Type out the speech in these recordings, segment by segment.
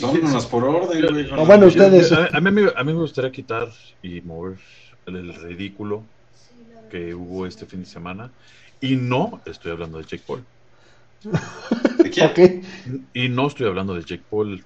Vámonos por orden, güey. Bueno, ustedes. A, a mí, me- a mí me gustaría quitar y mover el, el ridículo que hubo este fin de semana. Y no estoy hablando de Jake Paul. ¿De quién? Y no estoy hablando de Jake Paul.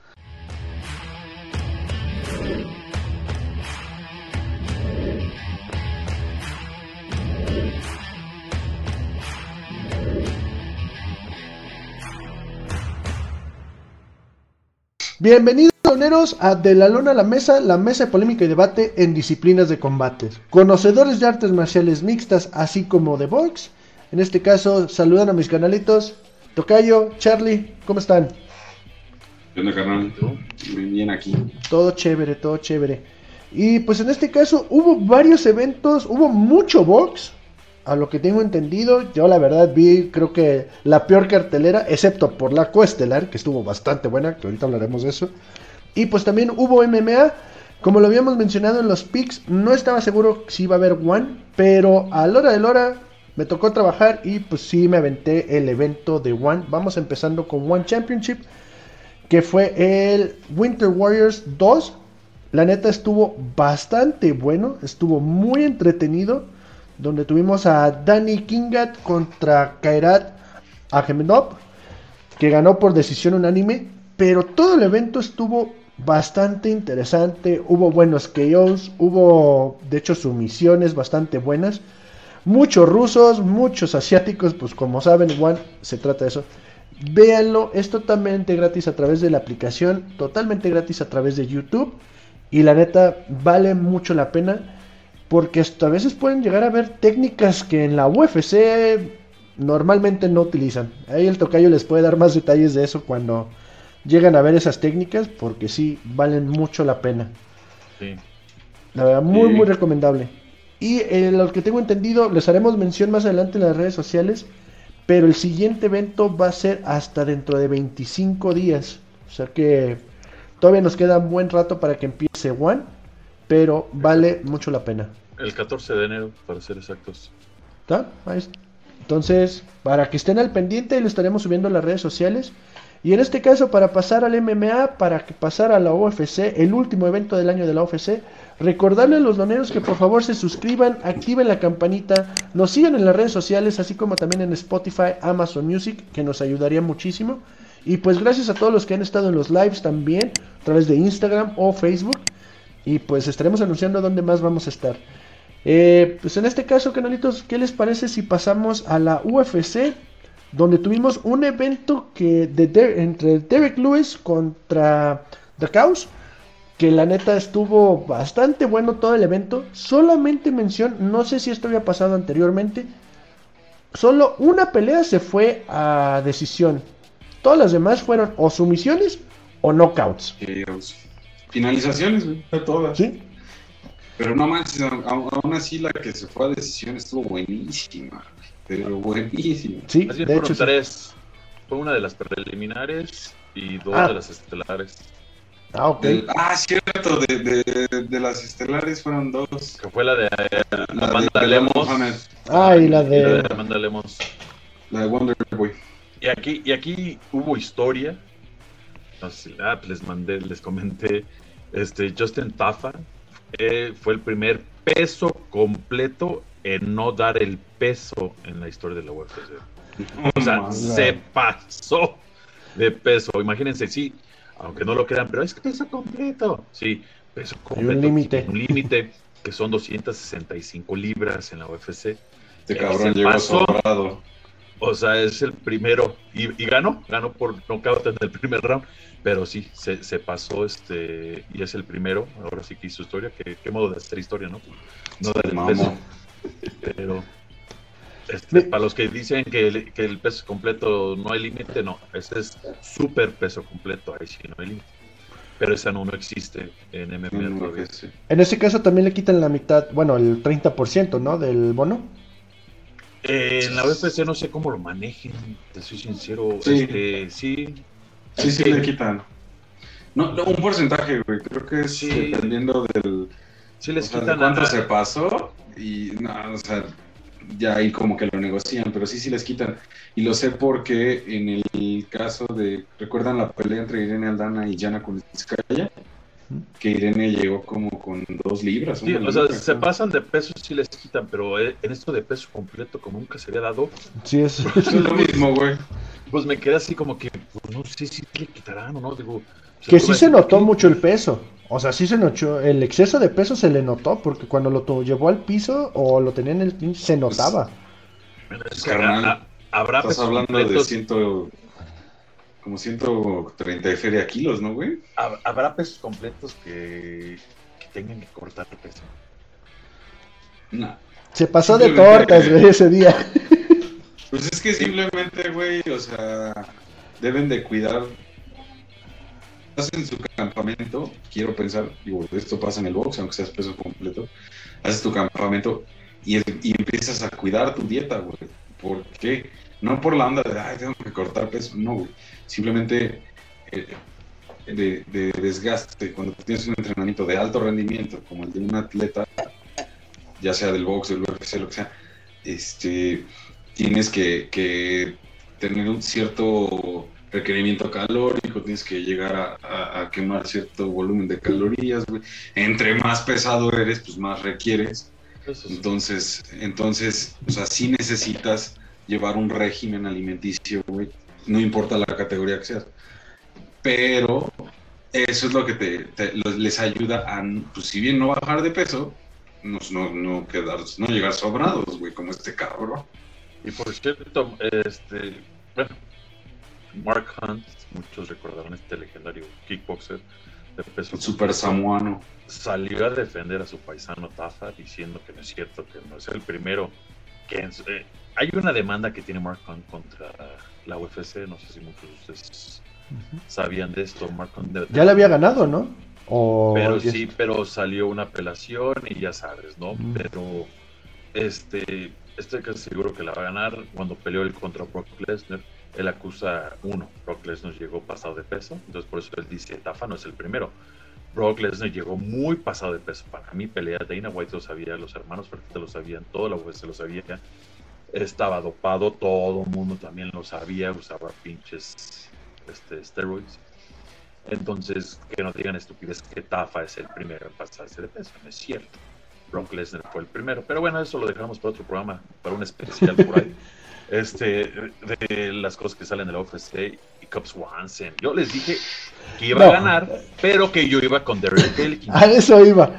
Bienvenidos, loneros, a De la Lona a la Mesa, la mesa de polémica y debate en disciplinas de combate. Conocedores de artes marciales mixtas, así como de box. En este caso, saludan a mis canalitos. Tocayo, Charlie, ¿cómo están? ¿Qué onda, carnal? Muy bien aquí. Todo chévere, todo chévere. Y pues en este caso hubo varios eventos, hubo mucho box, a lo que tengo entendido. Yo la verdad vi, creo que la peor cartelera, excepto por la coestelar, que estuvo bastante buena, que ahorita hablaremos de eso. Y pues también hubo MMA, como lo habíamos mencionado en los picks, no estaba seguro si iba a haber One, pero a la hora de la hora me tocó trabajar y pues sí me aventé el evento de One. Vamos empezando con One Championship que fue el Winter Warriors 2. La neta estuvo bastante bueno, estuvo muy entretenido, donde tuvimos a Danny Kingat contra Kairat Akhmedov, que ganó por decisión unánime, pero todo el evento estuvo bastante interesante, hubo buenos KOs, hubo de hecho sumisiones bastante buenas, muchos rusos, muchos asiáticos, pues como saben, One se trata de eso. Véanlo, es totalmente gratis a través de la aplicación, totalmente gratis a través de YouTube. Y la neta, vale mucho la pena. Porque hasta a veces pueden llegar a ver técnicas que en la UFC normalmente no utilizan. Ahí el tocayo les puede dar más detalles de eso cuando llegan a ver esas técnicas. Porque sí, valen mucho la pena. Sí. La verdad, muy, Sí. muy recomendable. Y eh, lo que tengo entendido, les haremos mención más adelante en las redes sociales. Pero el siguiente evento va a ser hasta dentro de 25 días. O sea que todavía nos queda un buen rato para que empiece One. Pero vale mucho la pena. El 14 de enero, para ser exactos. ¿Está? Entonces, para que estén al pendiente, lo estaremos subiendo a las redes sociales. Y en este caso, para pasar al MMA, para que pasar a la UFC, el último evento del año de la UFC, recordarle a los doneros que por favor se suscriban, activen la campanita, nos sigan en las redes sociales, así como también en Spotify, Amazon Music, que nos ayudaría muchísimo. Y pues gracias a todos los que han estado en los lives también, a través de Instagram o Facebook. Y pues estaremos anunciando dónde más vamos a estar. Eh, pues en este caso, canalitos, ¿qué les parece si pasamos a la UFC? Donde tuvimos un evento que de entre Derek Lewis contra The Chaos. Que la neta estuvo bastante bueno todo el evento. Solamente mención, no sé si esto había pasado anteriormente. Solo una pelea se fue a decisión. Todas las demás fueron o sumisiones o knockouts. Finalizaciones, güey. de Todas. ¿Sí? Pero no manches, aún así la que se fue a decisión estuvo buenísima. Pero buenísima. Sí, bien de fueron hecho. sí. tres. Fue una de las preliminares y dos Ah. de las estelares. Ah, ok. Del- ah, cierto, de, de, de las estelares fueron dos. Que fue la de eh, La Amanda de Lemos. Ah, y la y de. Amanda Lemos. la de Wonder Boy. Y aquí, y aquí hubo historia. No sé si ah, pues les mandé, les comenté. Este, Justin Tafa eh, fue el primer peso completo en no dar el peso en la historia de la UFC. O sea, se pasó de peso. Imagínense, sí, aunque no lo crean, pero es que peso completo. Sí, peso completo. límite. Un límite que son 265 libras en la UFC. Este Se cabrón llegó pasó. sobrado. O sea, es el primero. Y, y ganó, ganó por nocaut en el primer round. Pero sí, se, se pasó este y es el primero. Ahora sí que hizo historia. Qué, qué modo de hacer historia, ¿no? No dar el Mamó. peso. Pero este, para los que dicen que el, que el peso completo no hay límite, no. Ese es súper peso completo. Ahí sí no hay límite. Pero esa no, no existe en MMA todavía. UFC. En ese caso también le quitan la mitad, bueno, el 30%, ¿no? Del bono. Eh, en la UFC no sé cómo lo manejen, te soy sincero. Sí. Este, sí, Sí, sí, le quitan. No, no, un porcentaje, güey. Creo que es Sí. dependiendo del. sí les sea, cuánto se pasó. Y, no, o sea, ya ahí como que lo negocian, pero sí, sí les quitan. Y lo sé porque en el caso de, ¿recuerdan la pelea entre Irene Aldana y Jana Kunitskaya? Que Irene llegó como con dos libras. Sí, o sea, se pasan de peso, sí les quitan, pero eh, en esto de peso completo, como nunca se había dado. Sí, es, es lo mismo, güey. Pues me quedé así como que, pues, no sé si le quitarán o no, digo. Que sí se notó mucho el peso. O sea, sí se notó, el exceso de peso se le notó, porque cuando lo llevó al piso o lo tenía en el team, se notaba. es que habrá, Estás hablando de ciento, como 130 de feria kilos, ¿no, güey? Habrá pesos completos que, que tengan que cortar el peso. No. Se pasó de tortas, güey, ese día. Pues es que simplemente, güey, o sea, deben de cuidar en su campamento, quiero pensar, digo, esto pasa en el box, aunque seas peso completo, haces tu campamento y, empiezas a cuidar tu dieta, güey. ¿Por qué? No por la onda de, ay, tengo que cortar peso, no, güey. Simplemente eh, de, desgaste, cuando tienes un entrenamiento de alto rendimiento, como el de un atleta, ya sea del box, del UFC, lo que sea, este, tienes que, que tener un cierto requerimiento calórico, tienes que llegar a, quemar cierto volumen de calorías. Entre más pesado eres, pues más requieres. Entonces, entonces, o sea, sí necesitas llevar un régimen alimenticio, güey. No importa la categoría que seas. Pero eso es lo que te, les ayuda a, pues si bien no bajar de peso, no, no, quedar, no llegar sobrados, güey, como este cabrón. Y por cierto, este, bueno, Mark Hunt, muchos recordarán este legendario kickboxer de peso. super samuano. Salió a defender a su paisano Tafa diciendo que no es cierto, que no es el primero. que eh, Hay una demanda que tiene Mark Hunt contra la UFC, no sé si muchos de ustedes sabían de esto. Hunt ya le había ganado, ¿no? Pero sí, pero salió una apelación y ya sabes, ¿no? Pero este, estoy casi seguro que la va a ganar cuando peleó el contra Brock Lesnar él acusa uno, Brock Lesnar llegó pasado de peso, entonces por eso él dice, Tafa no es el primero. Brock Lesnar llegó muy pasado de peso. Para mí pelea, Dana White lo sabía, los hermanos Fertitta lo sabían, todo la UFC lo sabía. Estaba dopado, todo el mundo también lo sabía, usaba pinches este, steroids. Entonces, que no digan estupidez que Tafa es el primero en pasarse de peso, no es cierto. Brock Lesnar fue el primero, pero bueno, eso lo dejamos para otro programa, para un especial por ahí. este, de las cosas que salen de la UFC y Cubs Swanson. Yo les dije que iba a ganar, pero que yo iba con Derek Elkin. A eso iba.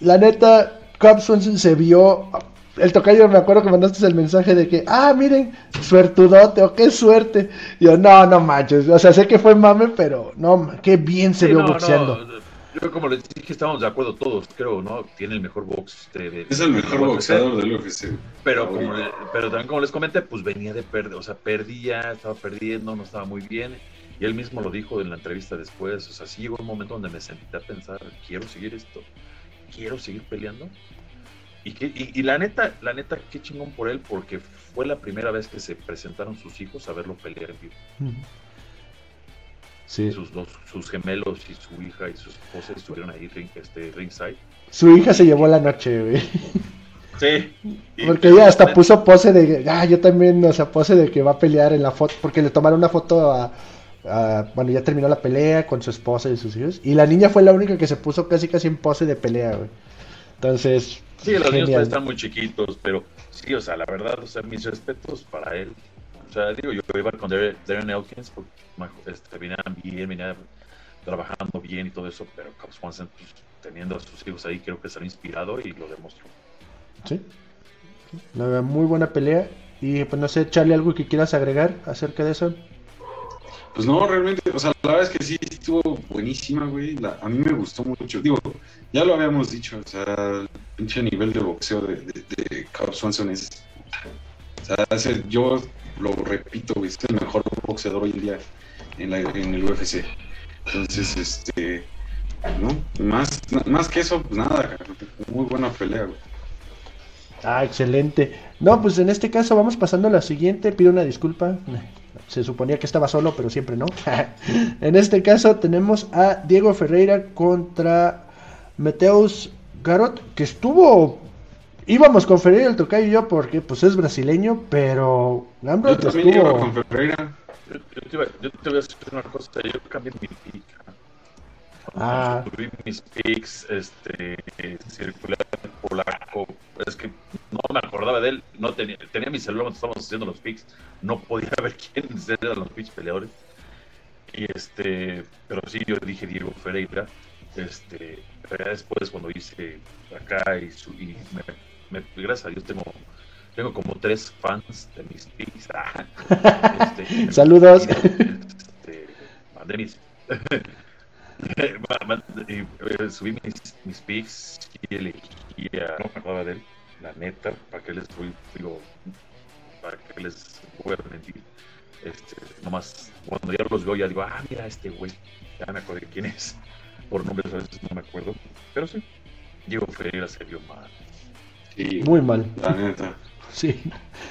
La neta, Cubs Swanson se vio. El tocayo, me acuerdo que mandaste el mensaje de que, ah, miren, suertudote, o qué suerte. yo, no, no manches. O sea, sé que fue mame, pero no, qué bien se vio boxeando. Yo como les dije, estábamos de acuerdo todos, creo, ¿no? Tiene el mejor box. De, es el mejor boxeador del UFC. Pero, como pero también como les comenté, pues venía de perder, o sea, perdía, estaba perdiendo, no estaba muy bien. Y él mismo lo dijo en la entrevista después, o sea, sí llegó un momento donde me senté a pensar, quiero seguir esto, quiero seguir peleando. Y, que, y, la neta, la neta, qué chingón por él, porque fue la primera vez que se presentaron sus hijos a verlo pelear en vivo. Sus, dos, sus gemelos y su hija y su esposa estuvieron ahí este, ringside. Su hija se llevó la noche, güey. Sí. Porque ella hasta puso pose de, ah, yo también, o sea, pose de que va a pelear en la foto, porque le tomaron una foto a, bueno, ya terminó la pelea con su esposa y sus hijos, y la niña fue la única que se puso casi casi en pose de pelea, güey. Entonces, sí, los niños están muy chiquitos, pero sí, o sea, la verdad, o sea, mis respetos para él. O sea, digo, yo iba con Darren Elkins, porque este, venían bien, venían trabajando bien y todo eso, pero Cubs Swanson, pues, teniendo a sus hijos ahí, creo que se ha inspirado y lo demostró. Sí. Una muy buena pelea. Y pues no sé, Charlie, algo que quieras agregar acerca de eso. Pues no, realmente, o sea, la verdad es que sí estuvo buenísima, güey. a mí me gustó mucho. Digo, ya lo habíamos dicho, o sea, el pinche nivel de boxeo de, de, de Swanson es. O sea, yo lo repito, güey, es el mejor boxeador hoy en día en, la, en el UFC. Entonces, este. ¿no? Más, más que eso, pues nada, muy buena pelea, güey. Ah, excelente. No, pues en este caso vamos pasando a la siguiente. Pido una disculpa. Se suponía que estaba solo, pero siempre no. en este caso tenemos a Diego Ferreira contra Meteus Garot, que estuvo íbamos con Ferreira el tocayo y yo porque pues es brasileño, pero Yo también iba estuvo... con Ferreira. Yo, yo te, iba, yo te voy a decir una cosa, yo cambié mi pick. Ah. Subí mis picks, este, circular polaco, es que no me acordaba de él, no tenía, tenía mi celular cuando estábamos haciendo los picks, no podía ver quiénes eran los picks peleadores. Y este, pero sí, yo dije Diego Ferreira, este, pero después cuando hice acá y, su, y me, me- gracias a Dios tengo, tengo como tres fans de mis picks. ah, este, Saludos. este, mandé mis subí mis, mis pics y elegí a, no me acordaba de él, la neta, para que les voy, digo, para que les voy a mentir. Este, nomás, cuando ya los veo, ya digo, ah, mira este güey, ya me acordé quién es. Por nombres a veces no me acuerdo, pero sí, Diego Ferreira se vio mal. Sí, Muy mal. la neta. Sí.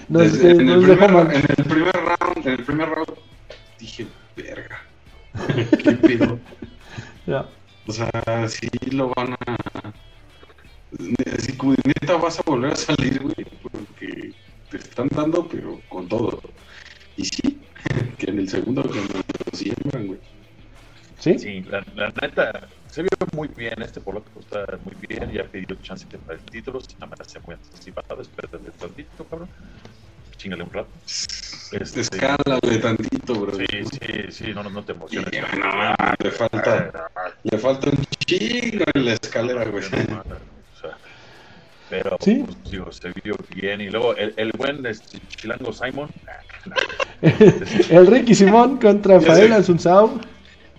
Nos, Desde- en, nos el dejó primer, mal. en el primer round, en el primer round, dije, verga. ¿Qué pedo? Ya. O sea, sí lo van a. Si como neta vas a volver a salir, güey, porque te están dando, pero con todo. Y sí, que en el segundo que me lo siembran, güey. ¿Sí? Sí, la, la neta, se vio muy bien este polaco, está muy bien, ya pidió chance para el título, sin amenaza muy anticipada, espérate tantito, cabrón, chingale un rato. Este, Escálale tantito, bro. Sí, sí, sí, no, no, no te Y, emociones. no, le falta, le falta un chingo en la escalera, güey. O sea, pero, Sí. pues, digo, se vio bien. Y luego el, el buen este, chilango Simon. El Ricky Simón contra Fael sé. Asunzao.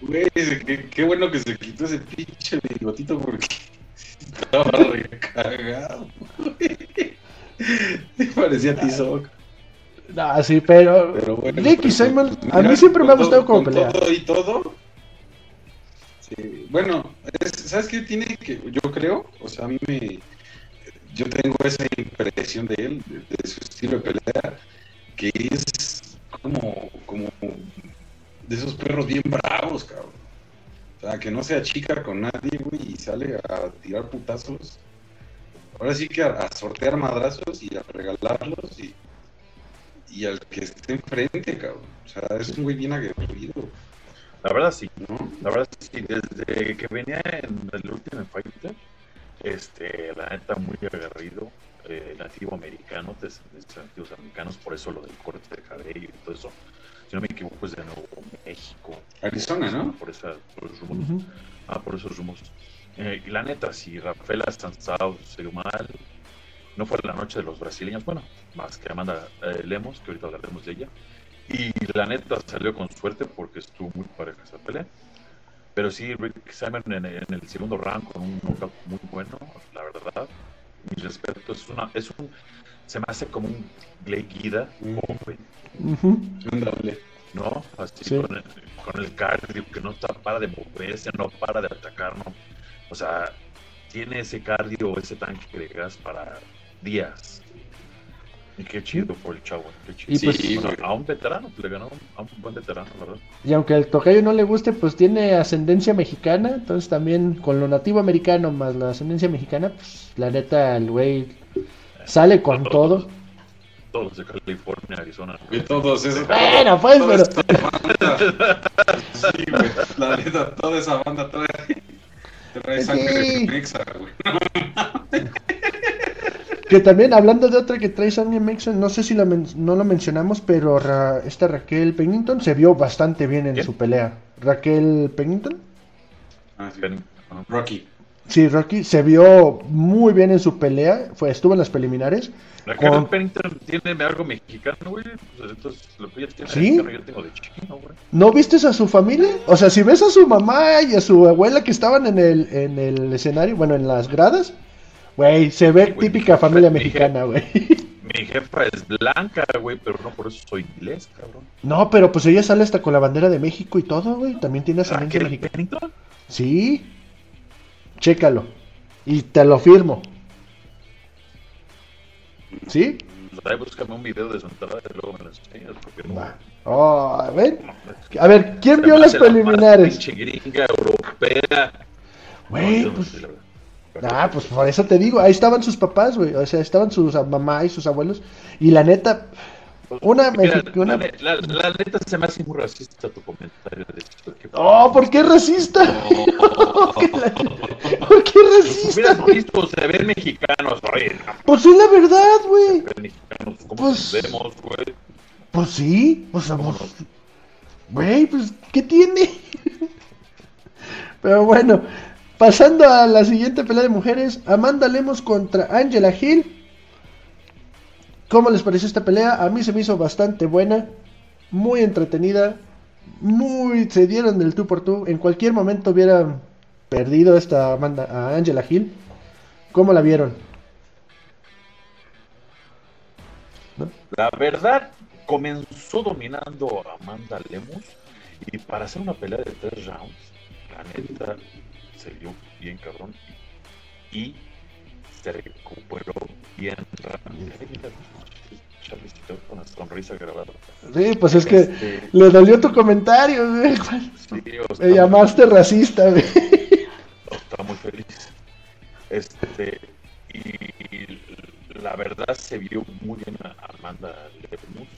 Güey, qué, qué bueno que se quitó ese pinche bigotito porque estaba recagado. güey. Parecía Tizoc. Ah, sí, pero, Pero bueno. Ricky pero, Simon, pues, a mí siempre me ha gustado todo- como con pelea. Todo y todo. Sí, bueno, es- ¿sabes qué tiene que yo creo? O sea, a mí me yo tengo esa impresión de él, de, su estilo de pelea, que es como como de esos perros bien bravos, cabrón. O sea, que no se achica con nadie, güey, y sale a tirar putazos. Ahora sí que a, sortear madrazos y a regalarlos y, y al que esté enfrente, cabrón. O sea, es güey bien aguerrido, La verdad, sí. ¿no? La verdad, sí. Desde que venía en el último Fighter, este, la neta, muy aguerrido. Eh, nativo americano, de descendencia de nativos americanos, por eso lo del corte de cabello y todo eso. Si no me equivoco, es de Nuevo México. Arizona, ¿no? Por, esa, por esos rumos. Ah, por esos rumos. Eh, la neta, si Rafael Astanzao se dio mal, no fue la noche de los brasileños, bueno, más que Amanda eh, Lemos, que ahorita hablaremos de ella. Y la neta salió con suerte porque estuvo muy pareja esa pelea. Pero sí, Rick Simon en, en el segundo round con un knockout muy bueno, la verdad. Mi respeto, es una, es un, se me hace como un Clay Guida Mm. joven. Ándale. ¿no? Así Sí. con, el, con el cardio, que no está, para de moverse, no para de atacar, ¿no? O sea, tiene ese cardio, ese tanque de gas para días. Y qué chido por el chavo, qué chido. Y pues- Sí, Bueno, güey. a un veterano, pues, le ganó a un buen veterano, la verdad. Y aunque el tocayo no le guste, pues tiene ascendencia mexicana. Entonces también con lo nativo americano más la ascendencia mexicana, pues la neta el güey sale con todo. Todos de California, Arizona. Y todos esos. Bueno, pues, pero-. Sí, güey. La neta, toda esa banda trae, trae sangre mexa, güey. Que también hablando de otra que trae Sanya Mexon, no sé si la men- no lo mencionamos, pero Ra- esta Raquel Pennington se vio bastante bien en su pelea. Raquel Pennington. Ah, sí. Ajá. Rocky. Sí, Rocky se vio muy bien en su pelea, fue estuvo en las preliminares. Con- Karen Pennington tiene algo mexicano, güey. Pues entonces, lo que ella tiene ¿Sí? mexicano, yo tengo de chino, güey. ¿No viste a su familia? O sea, si ves a su mamá y a su abuela que estaban en el, en el escenario, bueno, en las gradas, güey, se ve típica familia mi mexicana, güey. Mi jefa es blanca, güey, pero no por eso soy inglés, cabrón. No, pero pues ella sale hasta con la bandera de México y todo, güey. También tiene ascendencia ¿Raquel mexicana. Pennington? Sí. Chécalo. Y te lo firmo. ¿Sí? Ahí búscame un video de su entrada y luego me lo enseñas, porque no. Oh, a ver. A ver, ¿quién vio las hace la preliminares? Pinche gringa europea. No, Güey, no pues sé, verdad. Ah, pues por eso te digo, ahí estaban sus papás, güey. O sea, estaban sus mamá y sus abuelos. Y la neta, una Mira, mexicana. la, la- la neta se me hace muy racista tu comentario de que- Oh, ¿por qué racista? ¿Por qué, la- ¿Por qué racista? Hubieras visto, se ven mexicanos, oye, no, Pues es la verdad, güey. se ven mexicanos, ¿cómo Pues- nos vemos, güey? Pues sí, pues ¿Cómo amor. nos- Güey, pues, ¿qué tiene? Pero bueno, pasando a la siguiente pelea de mujeres, Amanda Lemos contra Angela Hill. ¿Cómo les pareció esta pelea? A mí se me hizo bastante buena, muy entretenida, muy se dieron del tú por tú. En cualquier momento hubieran perdido esta Amanda a Angela Hill. ¿Cómo la vieron? La verdad, comenzó dominando a Amanda Lemos y para hacer una pelea de tres rounds, la neta se vio bien cabrón y se recuperó bien rápido. Con la sonrisa grabada. Sí, pues es que Este, le dolió tu comentario, güey. sí, Me llamaste racista, güey. está muy feliz. Este, y la verdad se vio muy bien a Amanda Lemus,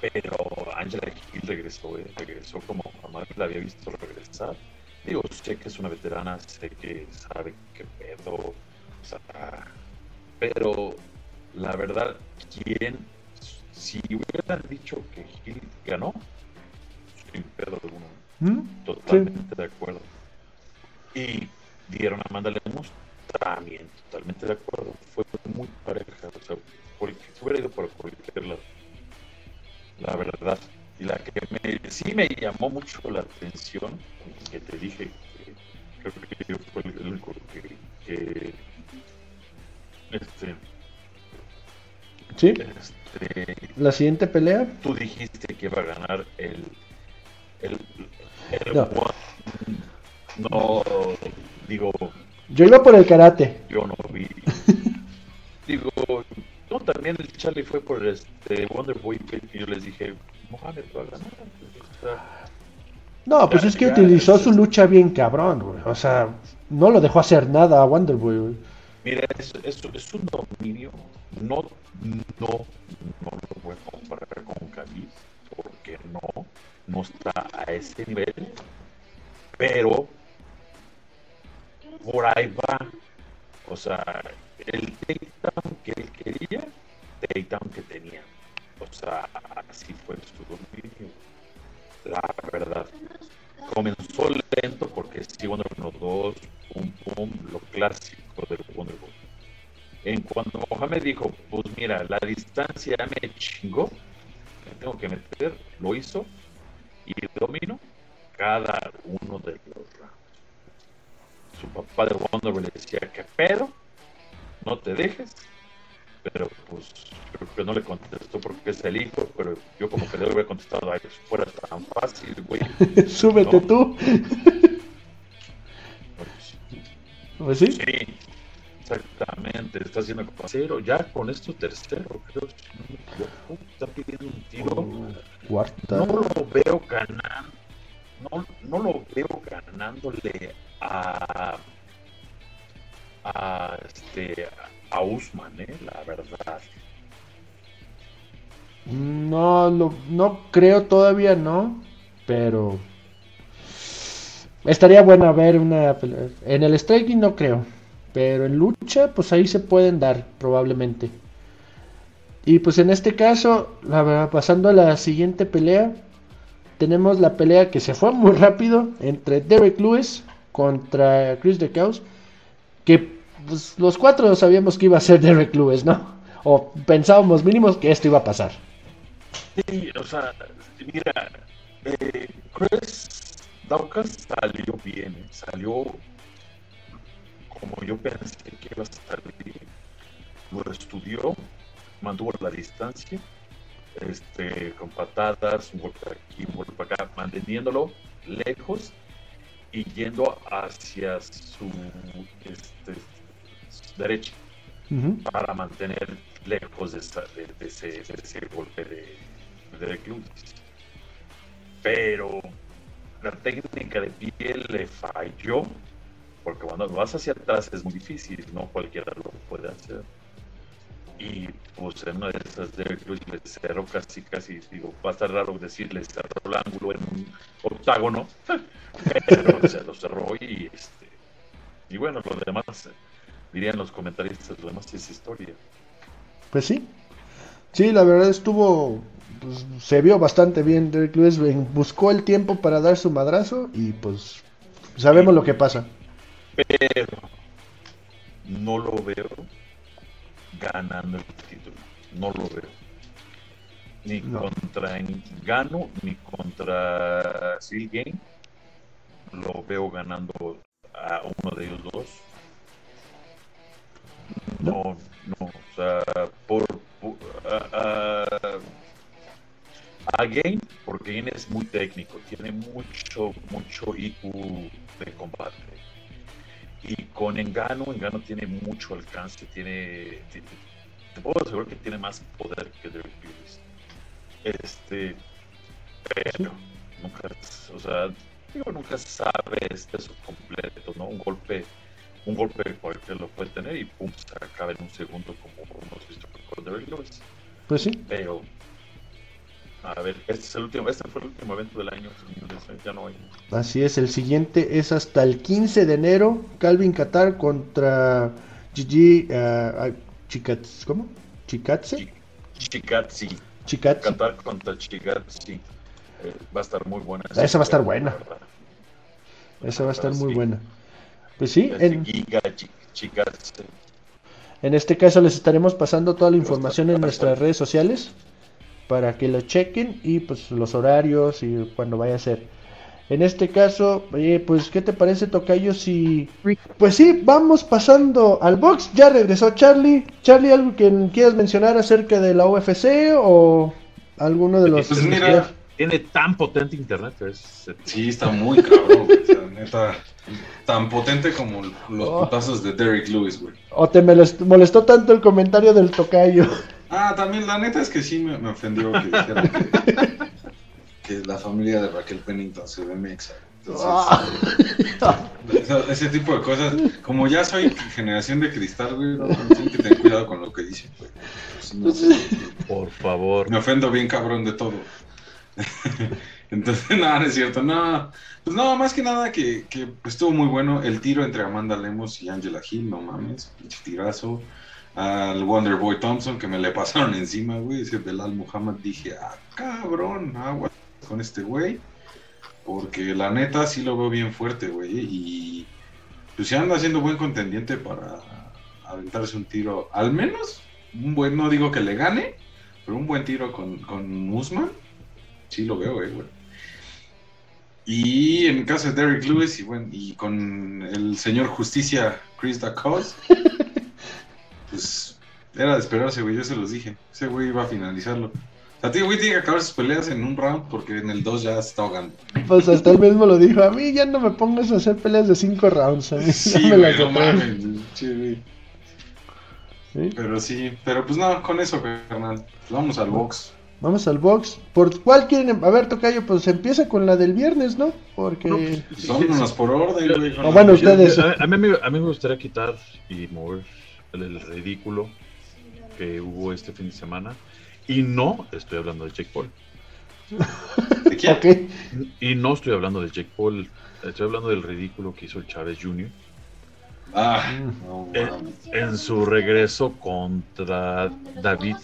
pero Angela Hill regresó, eh, regresó como jamás la había visto regresar. Digo, sé que es una veterana, sé que sabe qué pedo, o sea, pero la verdad, ¿quién? Si hubieran dicho que Hill ganó, sin pedo alguno, ¿Mm? Totalmente de acuerdo. Y dieron a Amanda también, totalmente de acuerdo. Fue muy pareja, o sea, hubiera ido por cualquier lado. La verdad. Y la que me, sí me llamó mucho la atención, que te dije, que creo que fue el único que, que este, Sí, este, la siguiente pelea. tú dijiste que iba a ganar el el, el No. digo Yo iba por el karate. yo no vi digo no también el Charlie fue por este Wonder Boy y yo les dije Mohamed va a ganar No, pues es que utilizó su lucha bien cabrón, güey. O sea, no lo dejó hacer nada a Wonderboy, güey. mira es, es, es un dominio no no no lo voy a comparar con Khabib porque no no está a ese nivel pero por ahí va. O sea, el takedown que él quería, takedown que tenía. O sea, así fue su dominio. La verdad. Comenzó lento porque sí, Wonder Woman 2, pum pum, lo clásico del Wonder. En cuanto Mohamed dijo, pues mira, la distancia me chingó, me tengo que meter, lo hizo y dominó cada uno de los rounds. Su papá de Wonder le decía que pedo, no te dejes, pero pues creo que no le contestó porque es el hijo, pero yo como que le hubiera contestado, ay, pues fuera tan fácil, güey. Súbete No. tú. Pues, Pues sí. Sí, exactamente, está haciendo cero, ya con esto tercero, creo, si no está pidiendo un tiro. Cuarta. no lo veo ganando, no, no lo veo ganándole a a la verdad. No, lo- no creo todavía, no. Pero estaría bueno ver una. En el striking no creo. Pero en lucha, pues ahí se pueden dar, probablemente. Y pues en este caso, la verdad, pasando a la siguiente pelea, tenemos la pelea que se fue muy rápido entre Derek Lewis contra Chris DeCaus. Que pues, los cuatro sabíamos que iba a ser Derek Lewis, ¿no? O pensábamos mínimos que esto iba a pasar. Sí, o sea, mira, eh, Chris Dawkins salió bien, eh, salió como yo pensé que iba a salir. Lo estudió, mantuvo la distancia, este, con patadas, un golpe aquí, un golpe acá, manteniéndolo lejos y yendo hacia su, este, derecha para mantener lejos de, esa- de- de ese, de ese golpe de, de. Pero la técnica de pie le falló porque cuando vas hacia atrás es muy difícil, no cualquiera lo puede hacer. Y pues en una de esas Derek Lewis le cerró casi, casi, digo, va a estar raro decirle cerró el ángulo en un octágono, pero se lo cerró y este, y bueno, lo demás, dirían los comentaristas, lo demás es historia. Pues sí, sí, la verdad estuvo, pues, se vio bastante bien Derek Lewis, buscó el tiempo para dar su madrazo y pues sabemos lo que pasa. Pero no lo veo ganando el título. No lo veo. Ni contra Engano, ni contra Seal Game. Lo veo ganando a uno de ellos dos. Sea, por. a Game, porque Game es muy técnico, tiene mucho, mucho IQ de combate y con Engano, Engano tiene mucho alcance, tiene, te puedo asegurar que tiene más poder que Derek Lewis. Este, pero nunca, o sea, digo, nunca sabes eso completo, ¿no? Un golpe, un golpe cualquiera lo puede tener y pum, se acaba en un segundo como hemos visto con Derek Lewis. Pues sí. Pero a ver, este es el último, este fue el último evento del año, ya no hay. Así es, el siguiente es hasta el 15 de enero, Calvin Qatar contra Gigi uh, Chikatz, ¿cómo? Chikatze? Chikatzi. Chikatzi. Qatar contra Chikatzi. Eh, va a estar muy buena. Esa, esa va a estar buena. Esa va a estar muy buena. Pues sí, en... Giga Chikatze. En este caso les estaremos pasando toda la información en nuestras redes sociales para que lo chequen y pues los horarios y cuando vaya a ser. En este caso, pues ¿qué te parece Tocayo si pues sí, vamos pasando al box, ya regresó Charlie. Charlie, algo que quieras mencionar acerca de la UFC o alguno de los pues mira, tiene tan potente internet es... Sí, está muy cabrón, neta, tan potente como los oh. putazos de Derek Lewis, güey. O te molestó tanto el comentario del Tocayo. Ah, también la neta es que sí me, ofendió que dijeran que, la familia de Raquel Pennington se ve mexa. Entonces, ah. ese tipo de cosas, como ya soy generación de cristal, güey, no, tienen que tener cuidado con lo que dicen, Por favor. Me ofendo bien cabrón de todo. Entonces, nada, no es cierto. No, pues no, más que nada que, que estuvo muy bueno el tiro entre Amanda Lemos y Angela Hill, no mames, pinche tirazo al Wonder Boy Thompson que me le pasaron encima, güey, ese Belal Muhammad, dije, ah, cabrón, agua con este güey, porque la neta sí lo veo bien fuerte, güey, y pues se anda haciendo buen contendiente para aventarse un tiro, al menos, un buen, no digo que le gane, pero un buen tiro con, con Usman, sí lo veo, güey. Y en el caso de Derek Lewis y bueno, y con el señor Justicia Chris Dacos, pues era de esperarse, güey, yo se los dije. Ese güey iba a finalizarlo. O sea, tío, güey tiene que acabar sus peleas en un round porque en el 2 ya se está ahogando. Pues hasta él mismo lo dijo, a mí ya no me pongas a hacer peleas de 5 rounds, a sí, me no mames, sí, ¿Sí? Pero sí, pero pues nada, con eso, carnal. Pues vamos al box. Vamos al box. ¿Por cuál quieren? Em-? A ver, Tocayo, pues empieza con la del viernes, ¿no? Porque. No, pues, por orden, güey. Ah, bueno, ustedes. A, mí, a mí me gustaría quitar y mover el ridículo que hubo este fin de semana. Y no estoy hablando de Jake Paul. Y no estoy hablando de Jake Paul, estoy hablando del ridículo que hizo el Chávez Jr. Ah, en, su regreso contra David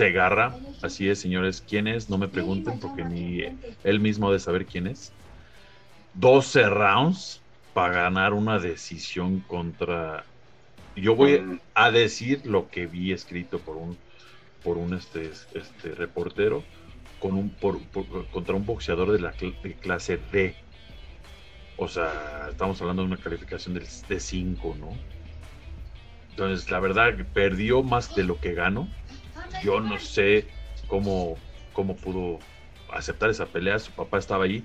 Segarra. Así es, señores. ¿Quién es? No me pregunten porque ni él mismo de saber quién es. 12 rounds para ganar una decisión contra yo voy a decir lo que vi escrito por un por un este, este reportero con un por, contra un boxeador de la clase D. O sea, estamos hablando de una calificación de 5, ¿no? Entonces, la verdad, perdió más de lo que ganó. Yo no sé cómo, cómo pudo aceptar esa pelea. Su papá estaba ahí.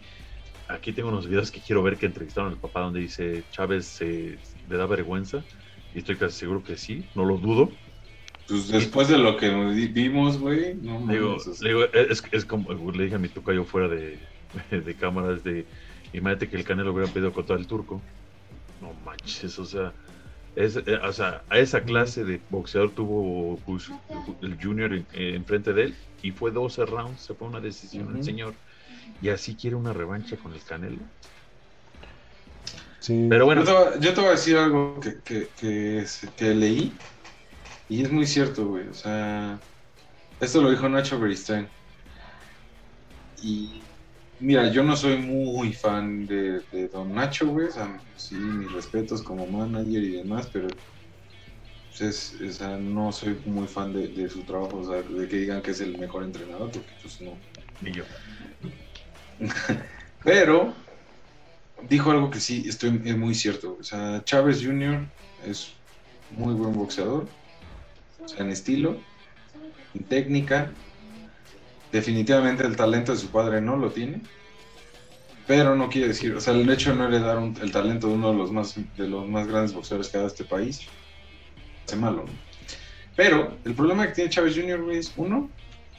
Aquí tengo unos videos que quiero ver que entrevistaron al papá donde dice Chávez se le da vergüenza y estoy casi seguro que sí, no lo dudo. Pues después de lo que vimos, güey, no digo, digo, es, es, como le dije a mi yo fuera de, de cámaras de imagínate que el Canelo hubiera pedido contra el turco. no manches, o sea, es, eh, o sea, a esa clase de boxeador tuvo el Junior en- eh, enfrente de él y fue 12 rounds, se fue una decisión el señor. Y así quiere una revancha con el Canelo. Sí. Pero bueno, Yo, te voy, yo te voy a decir algo que, que, que, es- que leí y es muy cierto, güey. O sea, esto lo dijo Nacho Beristain. Y mira, yo no soy muy fan de, de Don Nacho, güey. O sea, sí, mis respetos como manager y demás, pero pues, es, o sea, no soy muy fan de, de su trabajo. O sea, de que digan que es el mejor entrenador, porque pues no. ni yo. Pero dijo algo que sí, estoy es muy cierto. O sea, Chávez Jr. es muy buen boxeador. O sea, en estilo, en técnica. Definitivamente el talento de su padre no lo tiene. Pero no quiere decir, o sea, el hecho de no heredar un- el talento de uno de los más de los más grandes boxeadores que ha dado este país hace malo. ¿no? Pero el problema que tiene Chávez Jr. es uno,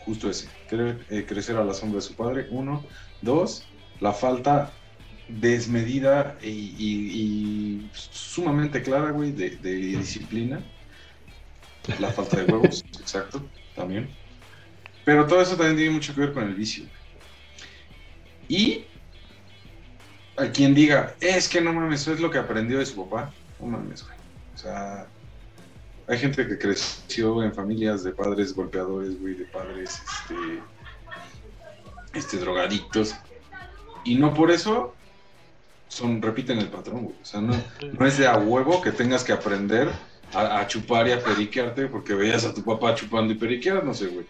justo ese, eh, crecer a la sombra de su padre. Uno, Dos, la falta desmedida y sumamente clara, güey, de, de disciplina. La falta de huevos, exacto, también. Pero todo eso también tiene mucho que ver con el vicio. Y a quien diga, es que no mames, eso es lo que aprendió de su papá. No mames, güey. O sea, hay gente que creció en familias de padres golpeadores, güey, de padres, este este, drogadictos. Y no por eso son, repiten el patrón, güey. O sea, no, no es de a huevo que tengas que aprender a, chupar y a periquearte porque veías a tu papá chupando y periqueándose, güey.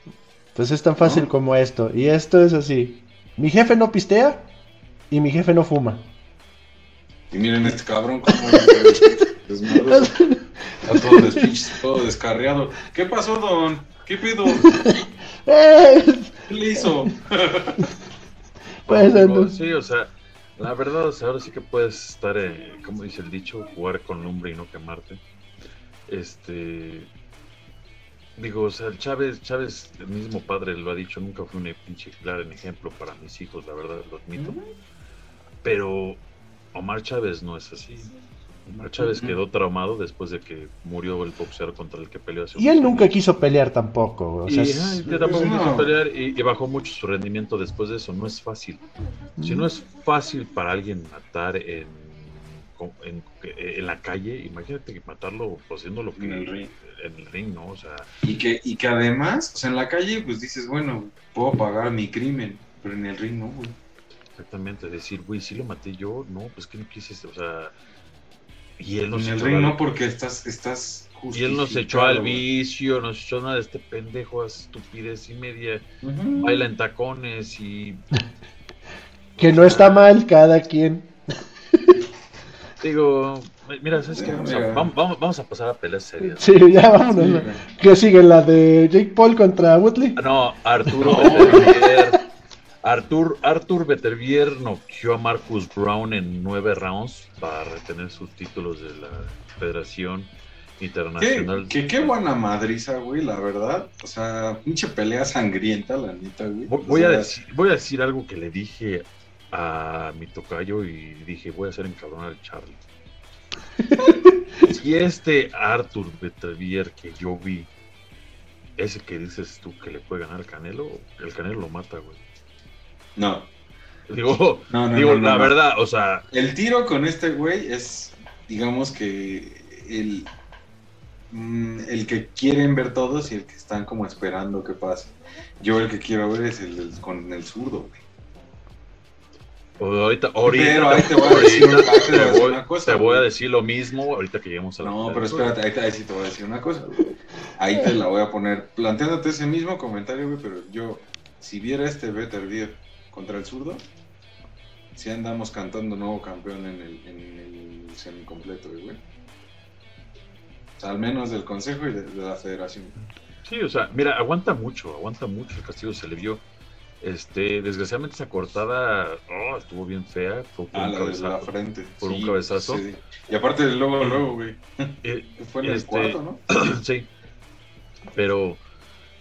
Pues es tan fácil como esto. Y esto es así. Mi jefe no pistea y mi jefe no fuma. Y miren este cabrón como. Está todo, despich- todo descarriado. ¿Qué pasó, don? ¿Qué pedo? ¡Eh! ¿Qué le hizo? Pues, no. sí, o sea, la verdad, o sea, ahora sí que puedes estar, eh, como dice el dicho, jugar con lumbre y no quemarte. Este. Digo, o sea, el Chávez, Chávez, el mismo padre lo ha dicho, nunca fue un pinche claro en ejemplo para mis hijos, la verdad, lo admito. Pero Omar Chávez no es así. Omar Chávez quedó traumado después de que murió el boxeador contra el que peleó hace Y él nunca años. quiso pelear tampoco. O Y sea, es- tampoco Pues quiso no. pelear y, y bajó mucho su rendimiento después de eso. No es fácil. Si no es fácil para alguien matar en, en, en la calle, imagínate que matarlo haciendo lo que En el ring. En el ring, ¿no? O sea, Y que, y que además, o sea, en la calle, pues dices, bueno, puedo pagar mi crimen, pero en el ring no, güey. exactamente, decir, güey, si lo maté yo, no, pues que no quise, o sea, y él no En el ring al- no, porque estás, estás y él no se echó al vicio, no se echó nada de este pendejo, hace estupidez y media, baila en tacones y que no está mal cada quien. Digo, mira, ¿sabes qué? Vamos a, mira. vamos, vamos- vamos a pasar a peleas serias. Sí, ya vámonos. ¿Qué sigue? ¿La de Jake Paul contra Woodley? Ah, No, Arturo No. Beterbier. Artur, Artur Beterbier noqueó a Marcus Brown en nueve rounds para retener sus títulos de la Federación Internacional. qué, qué buena madriza, güey, la verdad. O sea, pinche pelea sangrienta, la neta, güey. Voy, O a decir, voy a decir algo que le dije a mi tocayo y dije, voy a hacer encabronar al Charlie. si este Artur Beterbier que yo vi, ese que dices tú que le puede ganar al Canelo, el Canelo lo mata, güey. No, Digo, no, no. digo no, la verdad, o sea, El tiro con este güey es, digamos que el, mm, el que quieren ver todos y el que están como esperando que pase. Yo el que quiero ver es el, del- con el zurdo, güey. Ahorita, ahorita, Pero ahí te voy a decir ahorita una- te te voy- cosa, te voy a decir lo mismo ahorita que lleguemos a la No, pero espérate, ahí, te- ahí sí te voy a decir una cosa. güey. Ahí te la voy a poner, planteándote ese mismo comentario, güey, pero yo, si viera este Better Beer contra el zurdo, si andamos cantando nuevo campeón en el, en el semicompleto, güey. O sea, al menos del consejo y de, de la federación. Sí, o sea, mira, aguanta mucho, aguanta mucho, el castigo se le vio. Este, desgraciadamente esa cortada oh, estuvo bien fea, fue por Ah, un la de la cabezazo. frente. por un cabezazo. sí. Y aparte, luego, luego, güey. Eh, Fue en el Este- cuarto, ¿no? sí, pero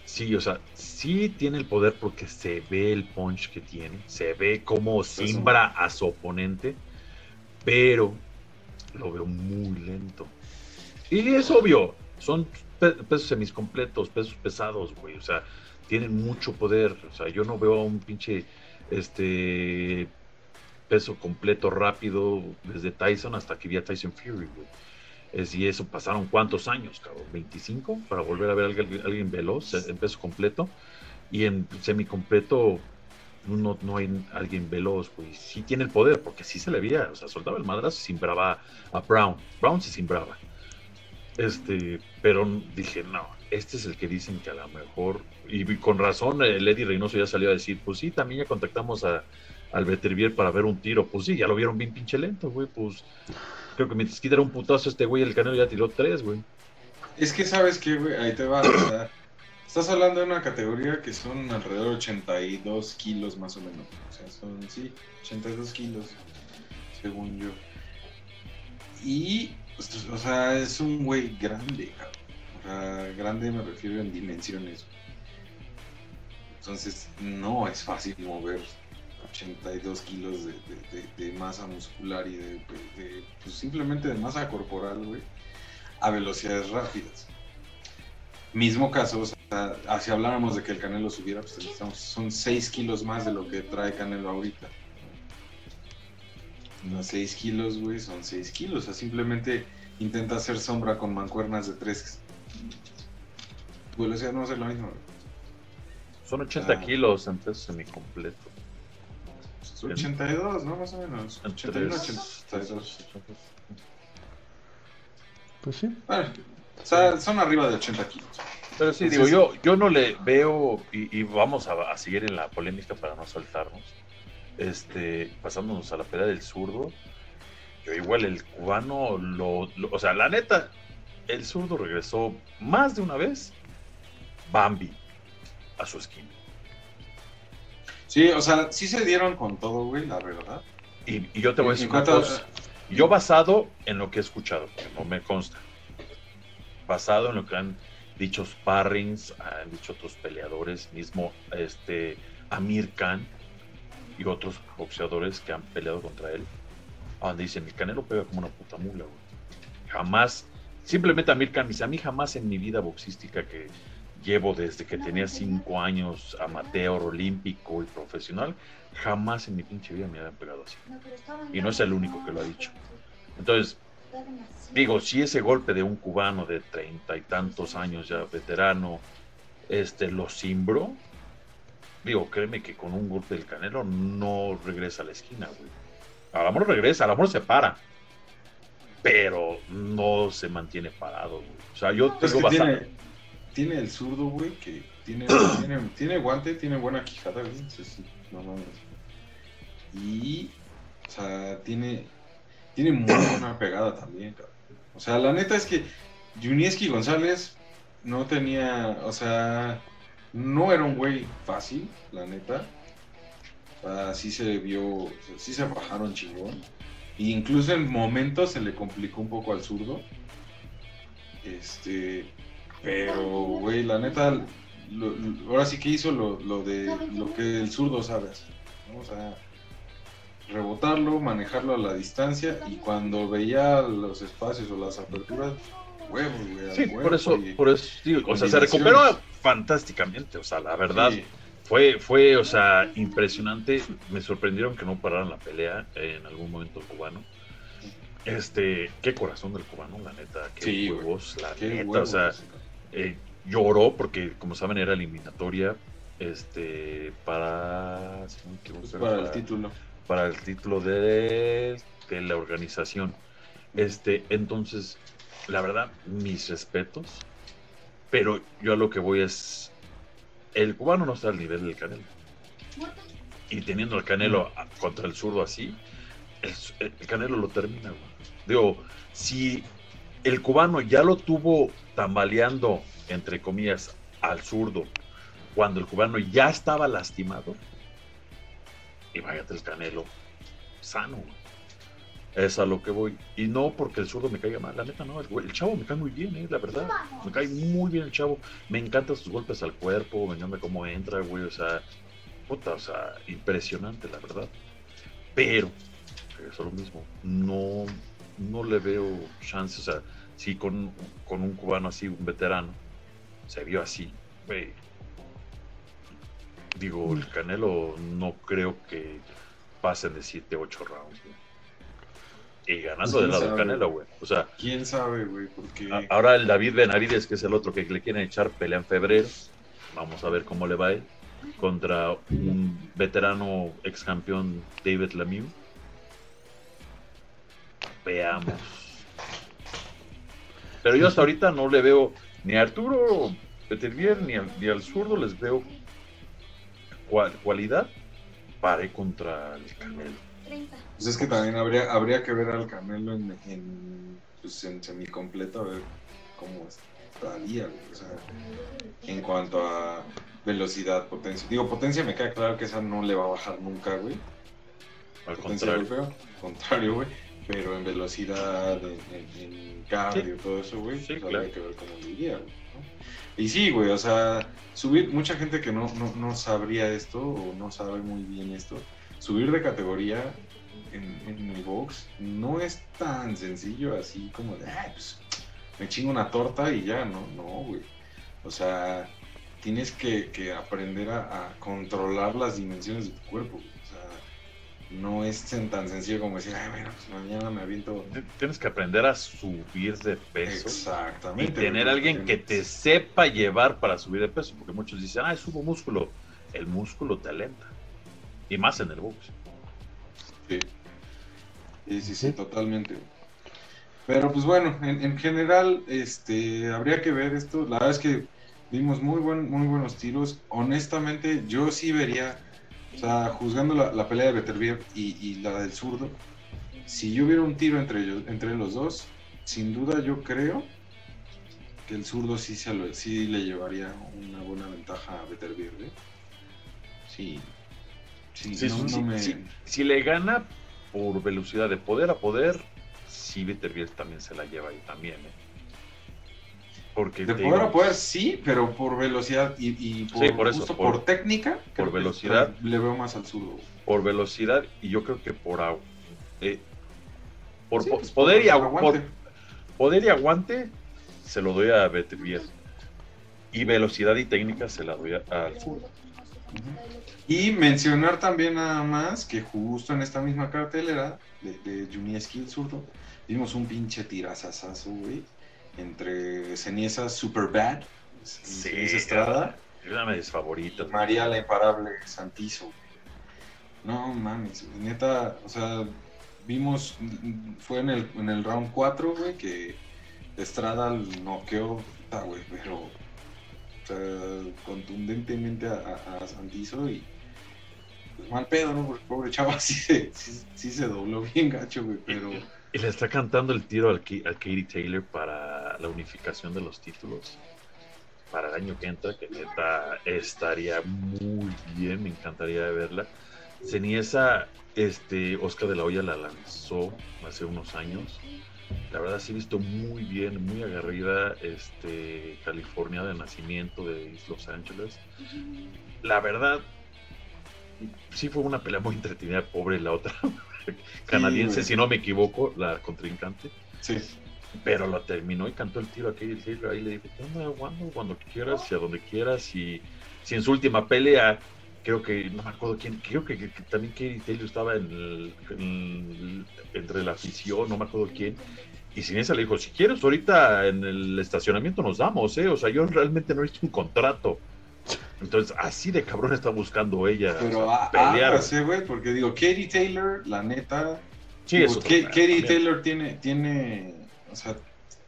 sí, o sea, sí tiene el poder porque se ve el punch que tiene, se ve cómo simbra a su oponente, pero lo veo muy lento. Y es obvio, son pesos semicompletos, pesos pesados, güey. O sea, tienen mucho poder. O sea, yo no veo a un pinche este peso completo rápido desde Tyson hasta que vi a Tyson Fury, güey. Y eso pasaron cuántos años, cabrón, 25 para volver a ver a alguien, veloz en peso completo y en semicompleto no, no hay alguien veloz, pues sí tiene el poder, porque sí se le veía, o sea, soltaba el madrazo y simbraba a Brown. Brown se simbraba. Este, pero dije, no, este es el que dicen que a lo mejor, y con razón, el Eddie Reynoso ya salió a decir, pues sí, también ya contactamos a, al Vetervier para ver un tiro. Pues sí, ya lo vieron bien pinche lento, güey, pues creo que mientras quitara un putazo este güey, el canelo ya tiró tres, güey. Es que sabes que, güey, ahí te va, o sea, estás hablando de una categoría que son alrededor de 82 kilos más o menos. O sea, son, sí, 82 kilos, según yo. Y, o sea, es un güey grande, cabrón. Grande me refiero en dimensiones. Entonces, no es fácil mover 82 kilos de, masa muscular y de, pues simplemente de masa corporal, güey, a velocidades rápidas. Mismo caso, o sea, si habláramos de que el Canelo subiera, pues son 6 kilos más de lo que trae Canelo ahorita. Los 6 kilos, güey, son 6 kilos. O sea, simplemente intenta hacer sombra con mancuernas de 3. Velocidad no va a ser la misma, Son 80 ah. kilos en peso semicompleto. 82, ¿no? Más o menos. 81, 82. Pues sí. Bueno, o sea, son arriba de 80 kilos. Pero sí, digo, yo, yo no le veo, y, vamos a, seguir en la polémica para no saltarnos, este, pasándonos a la pelea del zurdo, yo igual el cubano, lo, o sea, la neta, el zurdo regresó más de una vez, Bambi, a su esquina. Sí, o sea, sí se dieron con todo, güey, la verdad. Y, yo te voy a decir una cosa. Yo basado en lo que he escuchado, que no me consta, basado en lo que han dicho sparrings, han dicho otros peleadores, mismo este Amir Khan y otros boxeadores que han peleado contra él, donde dicen, el Canelo pega como una puta mula, güey. Jamás, simplemente Amir dice, a mí jamás en mi vida boxística que llevo desde que tenía cinco años amateur, olímpico y profesional, jamás en mi pinche vida me habían pegado así. Y no es el único que lo ha dicho. Entonces, digo, si ese golpe de un cubano de treinta y tantos años ya veterano, este, lo simbró, digo, créeme que con un golpe del canelo no regresa a la esquina, güey. A lo mejor regresa, a lo mejor se para, pero no se mantiene parado, güey. O sea, yo tengo bastante tiene el zurdo, güey, que tiene, tiene, guante, tiene buena quijada, güey. no mames. Y, o sea, tiene, tiene muy buena pegada también, cabrón. O sea, la neta es que Junieski González no tenía, o sea, no era un güey fácil, la neta. O sea, sí se vio, sí se bajaron chingón. E incluso en momentos se le complicó un poco al zurdo. Este, pero, güey, la neta, ahora sí que hizo lo, lo, de lo que el zurdo sabe hacer. O sea, rebotarlo, manejarlo a la distancia y cuando veía los espacios o las aperturas, huevos, güey. Sí, por eso, por eso digo, o sea, se recuperó fantásticamente, o sea, la verdad. Fue, fue, o sea, impresionante. Me sorprendieron que no pararan la pelea en algún momento el cubano. Este, qué corazón del cubano, la neta, qué huevos, la neta, o sea, eh, lloró porque, como saben, era eliminatoria este para, para, el título para el título de, de, la organización este entonces la verdad mis respetos pero yo a lo que voy es el cubano no está al nivel del canelo y teniendo el canelo contra el zurdo así el, canelo lo termina digo si el cubano ya lo tuvo tambaleando, entre comillas, al zurdo, cuando el cubano ya estaba lastimado. Y váyate el canelo sano. Es a lo que voy. Y no porque el zurdo me caiga mal, la neta no. El, chavo me cae muy bien, eh, la verdad. Me cae muy bien el chavo. Me encantan sus golpes al cuerpo, me encanta cómo entra, güey. O sea, puta, o sea, impresionante, la verdad. Pero, eso es lo mismo. No, no le veo chance. O sea, sí, con, con un cubano así, un veterano, se vio así, güey. Digo, el Canelo no creo que pasen de 7, 8 rounds, güey. Y ganando del lado sabe. Canelo, güey. O sea, ¿Quién sabe, güey? Porque... ahora el David Benavides, que es el otro que le quieren echar pelea en febrero. Vamos a ver cómo le va a él. Contra un veterano ex campeón David Lemieux. Veamos. Pero yo hasta ahorita no le veo ni a Arturo Beterbiev ni al, ni al zurdo les veo cual- cualidad para ir contra el Canelo. Pues es que también habría, habría que ver al Canelo en, en, pues en semicompleto a ver cómo estaría. O sea, en cuanto a velocidad, potencia. Digo, potencia me queda claro que esa no le va a bajar nunca, güey. Al Potencia contrario. golpeo, contrario, güey. Pero en velocidad, en, en- en cardio, todo eso, güey, Sí, pues claro. habría que ver cómo iría, güey. ¿no? Y sí, güey, o sea, subir, mucha gente que no, no, no sabría esto o no sabe muy bien esto, subir de categoría en, en el box no es tan sencillo así como de, "Ay, pues me chingo una torta y ya, no, no, güey. O sea, tienes que, que aprender a, a controlar las dimensiones de tu cuerpo, güey. O sea, no es tan sencillo como decir, ay, bueno, pues mañana me aviento. Tienes que aprender a subir de peso. Y Exactamente. tener güey, alguien que te sepa llevar para subir de peso, porque muchos dicen, ah, subo músculo. El músculo te alenta. Y más en el box. Sí. Sí, sí, sí, Sí. totalmente. Pero pues bueno, en, en general, este, habría que ver esto. La verdad es que vimos muy buen, muy buenos tiros. Honestamente, yo sí vería, o sea, juzgando la, la pelea de Beterbiev y, y la del zurdo, si yo viera un tiro entre ellos, entre los dos, sin duda yo creo que el zurdo sí, se lo- sí le llevaría una buena ventaja a Beterbiev. ¿eh? Sí. Sí, Sí, no- sí, no me- sí. Si le gana por velocidad de poder a poder, sí Beterbiev también se la lleva ahí también. ¿eh? Porque De poder digo, a poder sí, pero por velocidad y, y por, por eso, justo por- por, técnica. que velocidad. Le veo más al zurdo. por velocidad y yo creo que por agu- eh, por pues, poder y por agu- aguante. por poder y aguante se lo doy a Beterbiev y velocidad y técnica se la doy al zurdo. Y mencionar también nada más que justo en esta misma cartelera de, de Junieski el zurdo, vimos un pinche tirazazazo, güey, entre Ceniesa Superbad, Ceniesa Estrada, es una de mis favoritas. María la imparable Santizo. No mames, neta, o sea, vimos, fue en el, en el round 4, güey, que Estrada noqueó, güey, pero contundentemente a, Santizo y pues mal pedo, ¿no? Porque pobre chava sí se, sí, se dobló bien gacho, güey, pero Y le está cantando el tiro al, al Katie Taylor para la unificación de los títulos para el año que entra, que neta estaría muy bien, me encantaría verla. Ceniesa, este, Oscar de la Hoya la lanzó hace unos años. La verdad sí he visto muy bien, muy agarrida, este, California de nacimiento de Los Ángeles. La verdad, sí fue una pelea muy entretenida, pobre la otra canadiense, si no me equivoco, la contrincante. sí. Pero lo terminó y cantó el tiro a Katie Taylor. Ahí le dijo, ¿qué onda, Wando? Cuando quieras y a donde quieras. Y si en su última pelea, creo que, no me acuerdo quién, creo que, que- que también Katie Taylor estaba en el- en- entre la afición, no me acuerdo quién. Y sin esa le dijo, si quieres ahorita en el estacionamiento nos damos, ¿eh? O sea, yo realmente no he visto un contrato. Entonces, así de cabrón está buscando ella. Pero o sea, a- pelear. hágase, güey, porque digo, Katie Taylor, la neta, Sí, digo, eso. Katie Taylor tiene, tiene, o sea,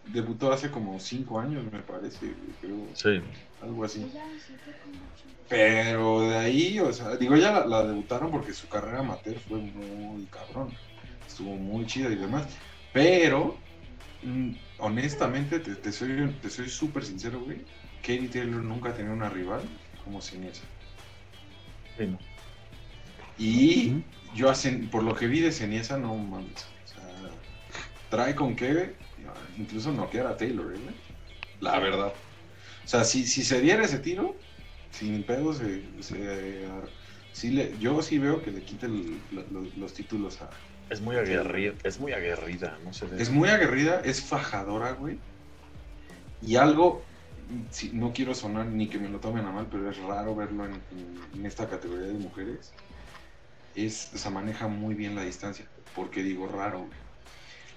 debutó hace como cinco años, me parece, creo, Sí. algo así. Pero de ahí, o sea, digo, ya la, la debutaron porque su carrera amateur fue muy cabrón. Estuvo muy chida y demás. Pero, mm, honestamente, te, te soy te soy súper sincero, güey. Katie Taylor nunca tenido una rival como Ceniesa. sí, no. Y Ujú. yo, a Cen- por lo que vi de Ceniesa, no mames. O sea, trae con qué incluso noquear a Taylor, ¿eh? La verdad. O sea, si, si se diera ese tiro, sin pedo, se, se- sí le- yo sí veo que le quite el- lo- lo- los títulos a, Es muy aguerrida, es muy aguerrida, no sé. Es muy aguerrida, es fajadora, güey. Y algo, si, no quiero sonar ni que me lo tomen a mal, pero es raro verlo en, en- en esta categoría de mujeres. Es, o sea, maneja muy bien la distancia. Porque digo raro, güey.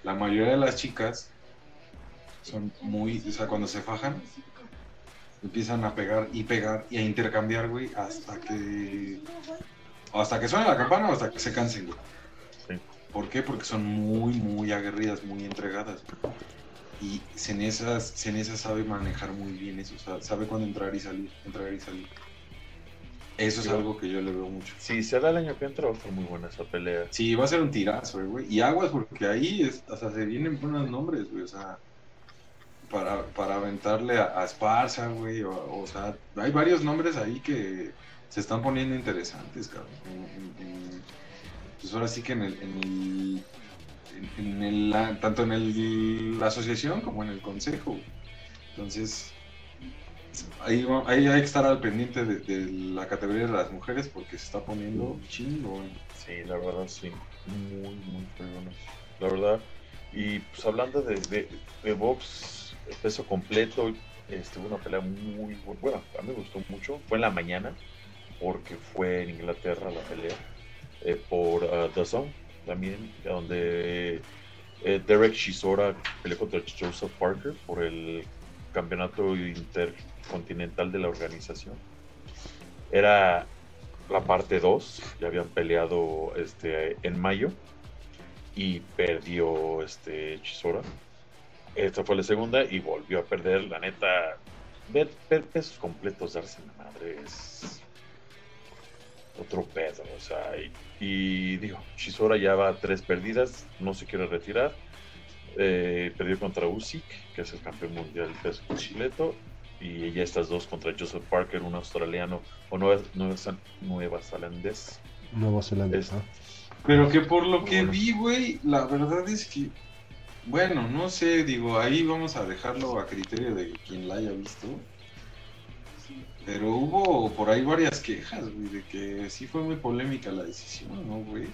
La mayoría de las chicas son muy, o sea, cuando se fajan, empiezan a pegar y pegar y a intercambiar, güey, hasta que. hasta que suene la campana o hasta que se cansen, güey. Sí. ¿Por qué? Porque son muy, muy aguerridas, muy entregadas. güey. Y Cenesa, Cenesa sabe manejar muy bien eso, o sea, sabe cuándo entrar y salir, entrar y salir. Eso es Sí. algo que yo le veo mucho. Si se da el año que entra, va a estar muy buena esa pelea. Sí, va a ser un tirazo, güey. Y aguas, porque ahí es- hasta se vienen buenos nombres, güey. O sea, para, para aventarle a, a Esparza, güey. O, sea, hay varios nombres ahí que se están poniendo interesantes, cabrón. En- en- en- pues ahora sí que en el. El en- el- tanto en el, la asociación como en el consejo. Entonces, ahí, ahí hay que estar al pendiente de, la categoría de las mujeres porque se está poniendo chingo. Sí, la verdad, sí. Muy, muy buenos. La verdad. Y pues hablando de, de, de box, peso completo, este, una pelea muy bu- buena. A mí me gustó mucho. Fue en la mañana, porque fue en Inglaterra la pelea. eh, por uh, The Zone también, donde eh, Derek Chisora peleó contra Joseph Parker por el campeonato intercontinental de la organización. Era la parte 2, ya habían peleado este, en mayo y perdió este Chisora. Esta fue la segunda y volvió a perder. La neta, ver, ver pesos completos darse en la madre es otro pedo. O sea, y, y digo, Chisora ya va a tres perdidas, no se quiere retirar. Eh, perdió contra Usyk, que es el campeón mundial del peso completo. Y ya estas dos contra Joseph Parker, un australiano o nueva, nueva, nueva zelandés. Nuevo Zelanda. Es- ¿no? Pero que por lo que bueno. vi, güey, la verdad es que, bueno, no sé, digo, ahí vamos a dejarlo a criterio de quien la haya visto. Pero hubo por ahí varias quejas, güey, de que sí fue muy polémica la decisión, ¿no, güey?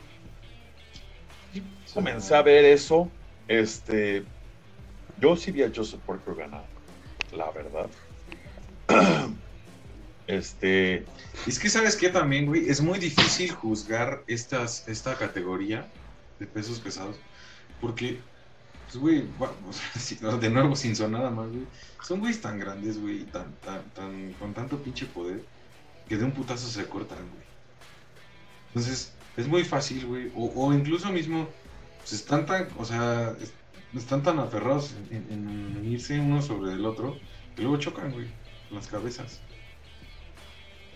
Comencé a ver eso. Este, yo sí vi a Joseph Parker ganar, la verdad. Este, Es que, ¿sabes qué también, güey? Es muy difícil juzgar estas, esta categoría de pesos pesados. Porque, pues, güey, va- o sea, si- no, de nuevo, sin sonar más, güey. Son güeyes tan grandes, güey, tan, tan, tan, con tanto pinche poder, que de un putazo se cortan, güey. Entonces, es muy fácil, güey. O, o incluso mismo, pues están tan, o sea, es- están tan aferrados en, en- en irse uno sobre el otro, que luego chocan, güey, las cabezas.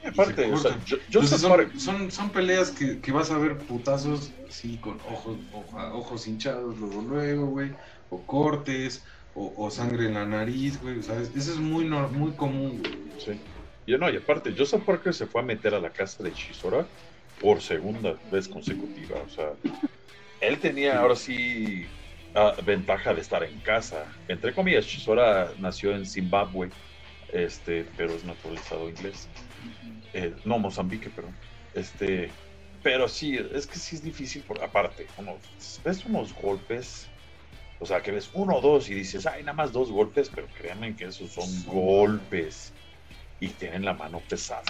Aparte, o sea, yo, Entonces Parker- son, son, son peleas que, que vas a ver putazos, sí, con ojos, oja- ojos hinchados luego, luego, güey, o cortes, o, o sangre en la nariz, güey, ¿sabes? Eso es muy, muy común, güey. Sí. Y no, y aparte, Joseph Parker se fue a meter a la casa de Chisora por segunda vez consecutiva. O sea, él tenía ahora sí ah, ventaja de estar en casa. Entre comillas, Chisora nació en Zimbabue, este, pero es naturalizado inglés. Eh, no, Mozambique, perdón. Este, pero sí, es que sí es difícil, por, aparte, unos, ves unos golpes, o sea, que ves uno o dos y dices, ay, nada más dos golpes, pero créanme que esos son golpes y tienen la mano pesada.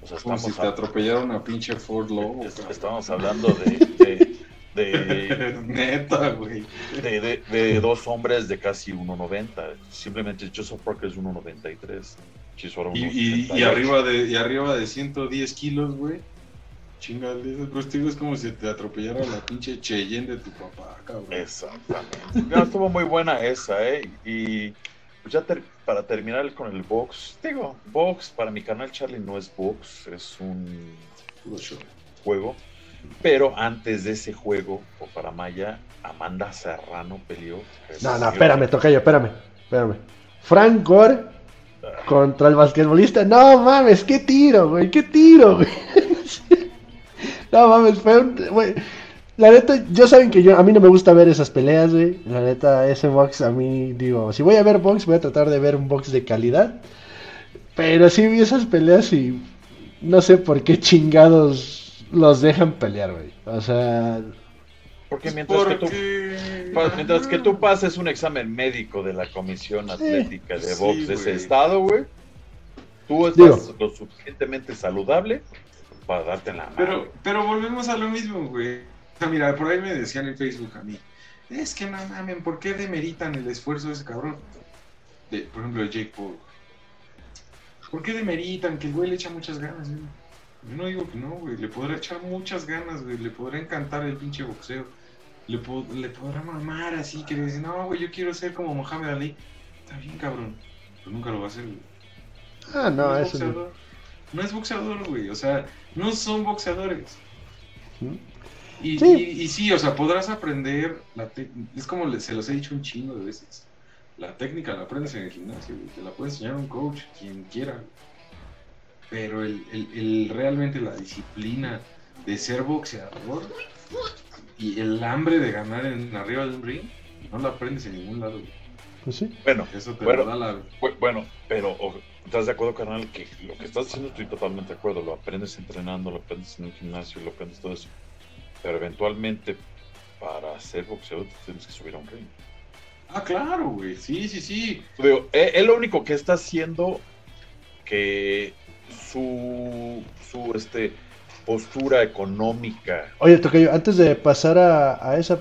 O sea, Como estamos, si te a- atropellara una pinche Ford Lobo. estamos hablando de, de, de, Neta, güey. de, de- de dos hombres de casi 1.90. Simplemente Joseph Parker es 1.93. Chisora Y, y, y arriba de, y arriba de 110 kilos, güey. Chingale, eso pues, es como si te atropellara la pinche Cheyenne de tu papá, cabrón. Exactamente. No, estuvo muy buena esa, ¿eh? Y pues ya ter- para terminar con el box, digo, box para mi canal Charlie no es box, es un juego. Pero antes de ese juego, o para Maya, Amanda Serrano peleó. No, no, espérame, tocayo, espérame, espérame. Frank Gore contra el basquetbolista. No mames, qué tiro, güey, qué tiro, güey. No mames, fue un. güey, La neta, yo saben que yo, a mí no me gusta ver esas peleas, güey. La neta, ese box a mí, digo, si voy a ver box, voy a tratar de ver un box de calidad. Pero sí vi esas peleas y no sé por qué chingados los dejan pelear, güey. O sea, Porque mientras, Que, tú, mientras que tú pases un examen médico de la Comisión Atlética de Box de ese estado, güey, tú estás lo suficientemente saludable para darte la mano. Pero, pero volvemos a lo mismo, güey. O sea, mira, por ahí me decían en Facebook a mí, es que no mamen, ¿por qué demeritan el esfuerzo de ese cabrón? De, por ejemplo, de Jake Paul. ¿Por qué demeritan que el güey le echa muchas ganas, güey? Yo no digo que no, güey. Le podrá echar muchas ganas, güey. Le podrá encantar el pinche boxeo. Le, le podrá mamar así, que le dice, no, güey, yo quiero ser como Mohamed Ali. Está bien, cabrón. Pero nunca lo va a hacer, güey. Ah, no, es eso no. No es boxeador, güey. O sea, no son boxeadores. ¿Mm? Y, sí. Y, sí, o sea, podrás aprender. La es como se los he dicho un chingo de veces. La técnica la aprendes en el gimnasio, güey. Te la puede enseñar un coach, quien quiera. Pero el, el, realmente la disciplina de ser boxeador y el hambre de ganar en arriba del ring, no la aprendes en ningún lado. Pues sí. Bueno, Eso te bueno, da la... bueno, pero ¿estás de acuerdo, carnal? Que lo que estás diciendo estoy totalmente de acuerdo. Lo aprendes entrenando, lo aprendes en un gimnasio, lo aprendes todo eso. Pero eventualmente, para ser boxeador, tienes que subir a un ring. Ah, claro, güey. Sí, sí, sí. Digo, él, él, lo único que está haciendo que su, su este, postura económica. Oye, Tocayo, antes de pasar a, esa,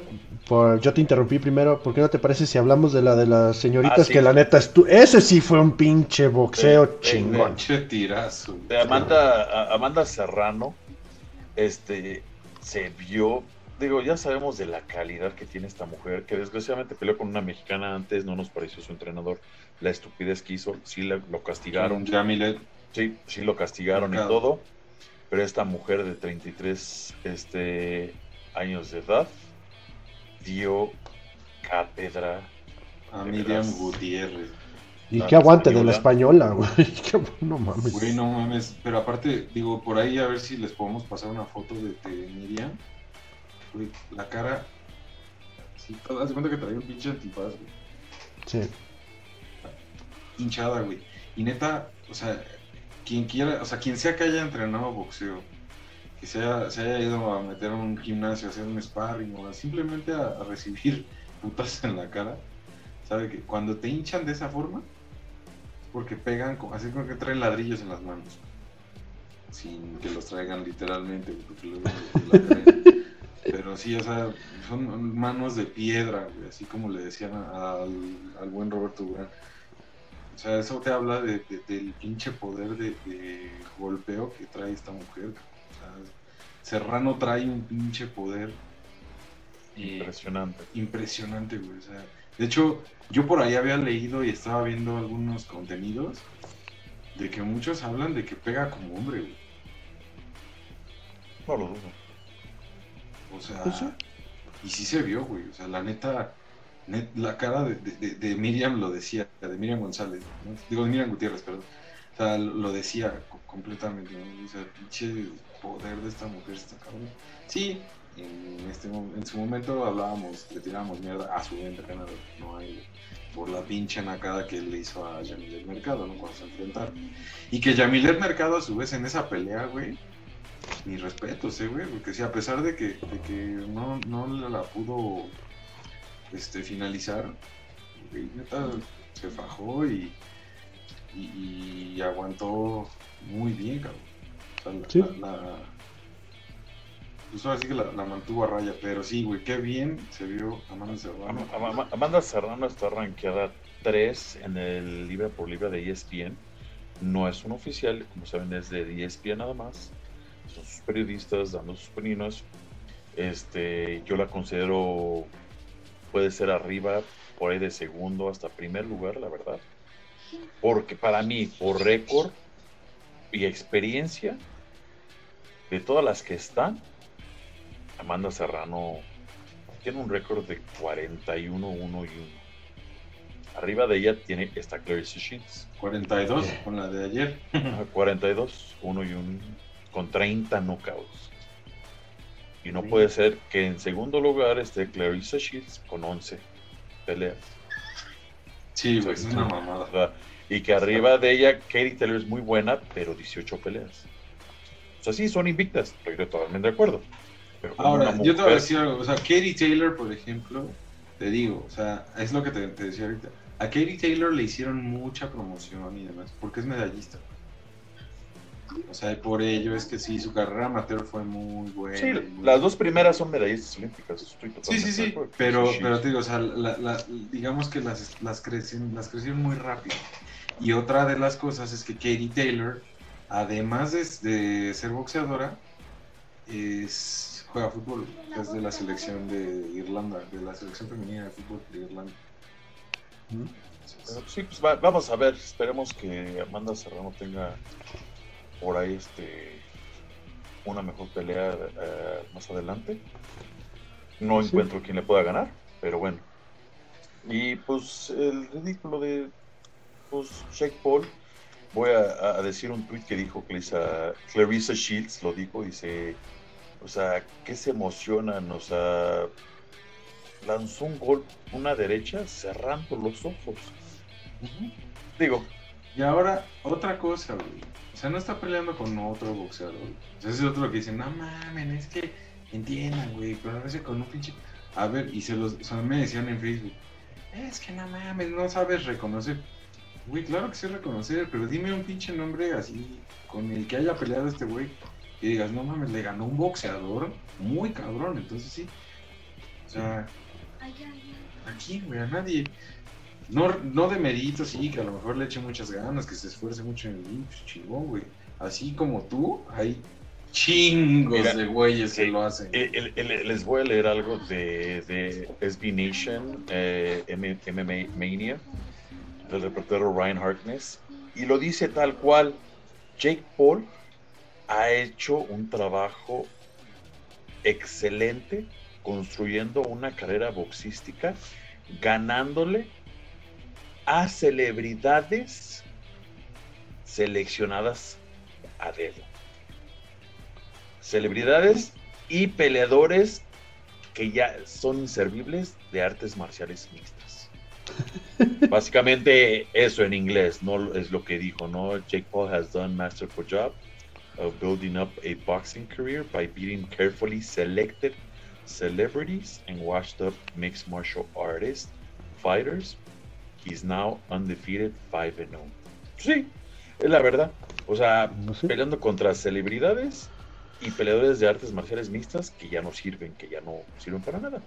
por, yo te interrumpí primero, ¿por qué no te parece si hablamos de la de las señoritas? Ah, que la neta, ese sí fue un pinche boxeo chingón. Pinche tirazo. De Amanda, Amanda Serrano, este, se vio digo, ya sabemos de la calidad que tiene esta mujer, que desgraciadamente peleó con una mexicana antes, no nos pareció su entrenador, la estupidez que hizo, sí lo castigaron. Jamilet. Sí, sí lo castigaron y todo, pero esta mujer de 33 este, años de edad dio cátedra a Miriam Gutiérrez. Y qué aguante de la española, güey. no mames. Güey, no mames. Pero aparte, digo, por ahí a ver si les podemos pasar una foto de, Miriam. Güey, la cara. Sí, haz cuenta que traía un pinche antifaz, güey. Sí. Hinchada, güey. Y neta, o sea, quien quiera, o sea, quien sea que haya entrenado boxeo, que se haya, se haya ido a meter a un gimnasio, a hacer un sparring o simplemente a, recibir putas en la cara, sabe que cuando te hinchan de esa forma, es porque pegan, así como que traen ladrillos en las manos, sin que los traigan literalmente, pero sí, o sea, son manos de piedra, así como le decían al, al buen Roberto Durán. O sea, eso te habla de, del pinche poder de, golpeo que trae esta mujer. O sea, Serrano trae un pinche poder. Eh, impresionante. Impresionante, güey. O sea, de hecho, yo por ahí había leído y estaba viendo algunos contenidos de que muchos hablan de que pega como hombre, güey. No lo dudo. O sea, pues y sí se vio, güey. O sea, la neta, la cara de, Miriam lo decía, de Miriam González, digo de Miriam Gutiérrez, perdón. O sea, lo decía completamente, ¿no? O sea, pinche poder de esta mujer está cabrón. Sí, en, este, en su momento hablábamos, le tirábamos mierda a su entrenador, no hay por la pinche nacada que le hizo a Yamilet Mercado, ¿no? Cuando se enfrentaron. Y que Yamilet Mercado, a su vez, en esa pelea, güey, mi respeto, ¿eh, güey? Porque sí, a pesar de que, de que no, no la pudo este, finalizar, neta se fajó y, y, aguantó muy bien, cabrón. O sea, la, pues ahora sí que la, mantuvo a raya, pero sí, güey, qué bien se vio Amanda Serrano. Amanda Serrano está rankeada 3 en el libra por libra de ESPN. No es un oficial, como saben, es de ESPN nada más. Son sus periodistas dando sus opiniones. Este, yo la considero puede ser arriba, por ahí de segundo hasta primer lugar, la verdad. Porque para mí, por récord y experiencia, de todas las que están, Amanda Serrano tiene un récord de 41, 1 y 1. Arriba de ella tiene esta Clarissa Shields. 42 con la de ayer. 42, 1 y 1, con 30 knockouts. Y no puede ser que en segundo lugar esté Clarissa Shields con 11 peleas. Sí, pues es una mamada. Y que arriba de ella, Katie Taylor es muy buena, pero 18 peleas. O sea, sí, son invictas, estoy totalmente de acuerdo. Pero Ahora, yo te voy a decir algo. O sea, Katie Taylor, por ejemplo, te digo, o sea, es lo que te, te decía ahorita. A Katie Taylor le hicieron mucha promoción y demás, porque es medallista. O sea, y por ello es que sí, su carrera amateur fue muy buena. Sí, muy- las dos primeras son medallistas olímpicas. Estoy Sí, totalmente sí, sí, pero, Sí, pero te digo, o sea, la- la- digamos que las, las, crecen, las crecieron muy rápido. Y otra de las cosas es que Katie Taylor, además de, de ser boxeadora, es, juega fútbol, es de la selección de Irlanda, de la selección femenina de fútbol de Irlanda. Sí, pues va- vamos a ver. Esperemos que Amanda Serrano tenga por ahí este una mejor pelea eh, más adelante. No Sí. encuentro quien le pueda ganar, pero bueno. Y pues el ridículo de pues, Jake Paul. Voy a, a decir un tweet que dijo Clarissa, Clarissa Shields, lo dijo, dice, o sea, ¿qué se emocionan? O sea, lanzó un gol, una derecha, cerrando los ojos. Digo, Y ahora, otra cosa, güey. O sea, no está peleando con otro boxeador. O sea, ese es otro lo que dicen, no mamen, es que entiendan, güey, pero a veces con un pinche. A ver, y se los. O sea, me decían en Facebook, es que no mames, no sabes reconocer. Güey, claro que sé reconocer, pero dime un pinche nombre así, con el que haya peleado este güey, que digas, no mames, le ganó un boxeador muy cabrón, entonces sí. O sea, aquí, güey, a nadie. No, no de mérito, sí, que a lo mejor le eche muchas ganas, que se esfuerce mucho en el ring, pues chingón, güey. Así como tú, hay chingos Mira, de güeyes que lo hacen. eh, les voy a leer algo de, de SB Nation, eh, M- MMA Mania, del reportero Ryan Harkness, y lo dice tal cual, Jake Paul ha hecho un trabajo excelente construyendo una carrera boxística, ganándole a celebridades seleccionadas a dedo. Celebridades y peleadores que ya son inservibles de artes marciales mixtas. Básicamente eso en inglés, no es lo que dijo, ¿no? Jake Paul has done masterful job of building up a boxing career by beating carefully selected celebrities and washed up mixed martial artists, fighters. He's now undefeated 5 and 0. Sí, es la verdad. O sea, peleando contra celebridades y peleadores de artes marciales mixtas que ya no sirven, que ya no sirven para nada.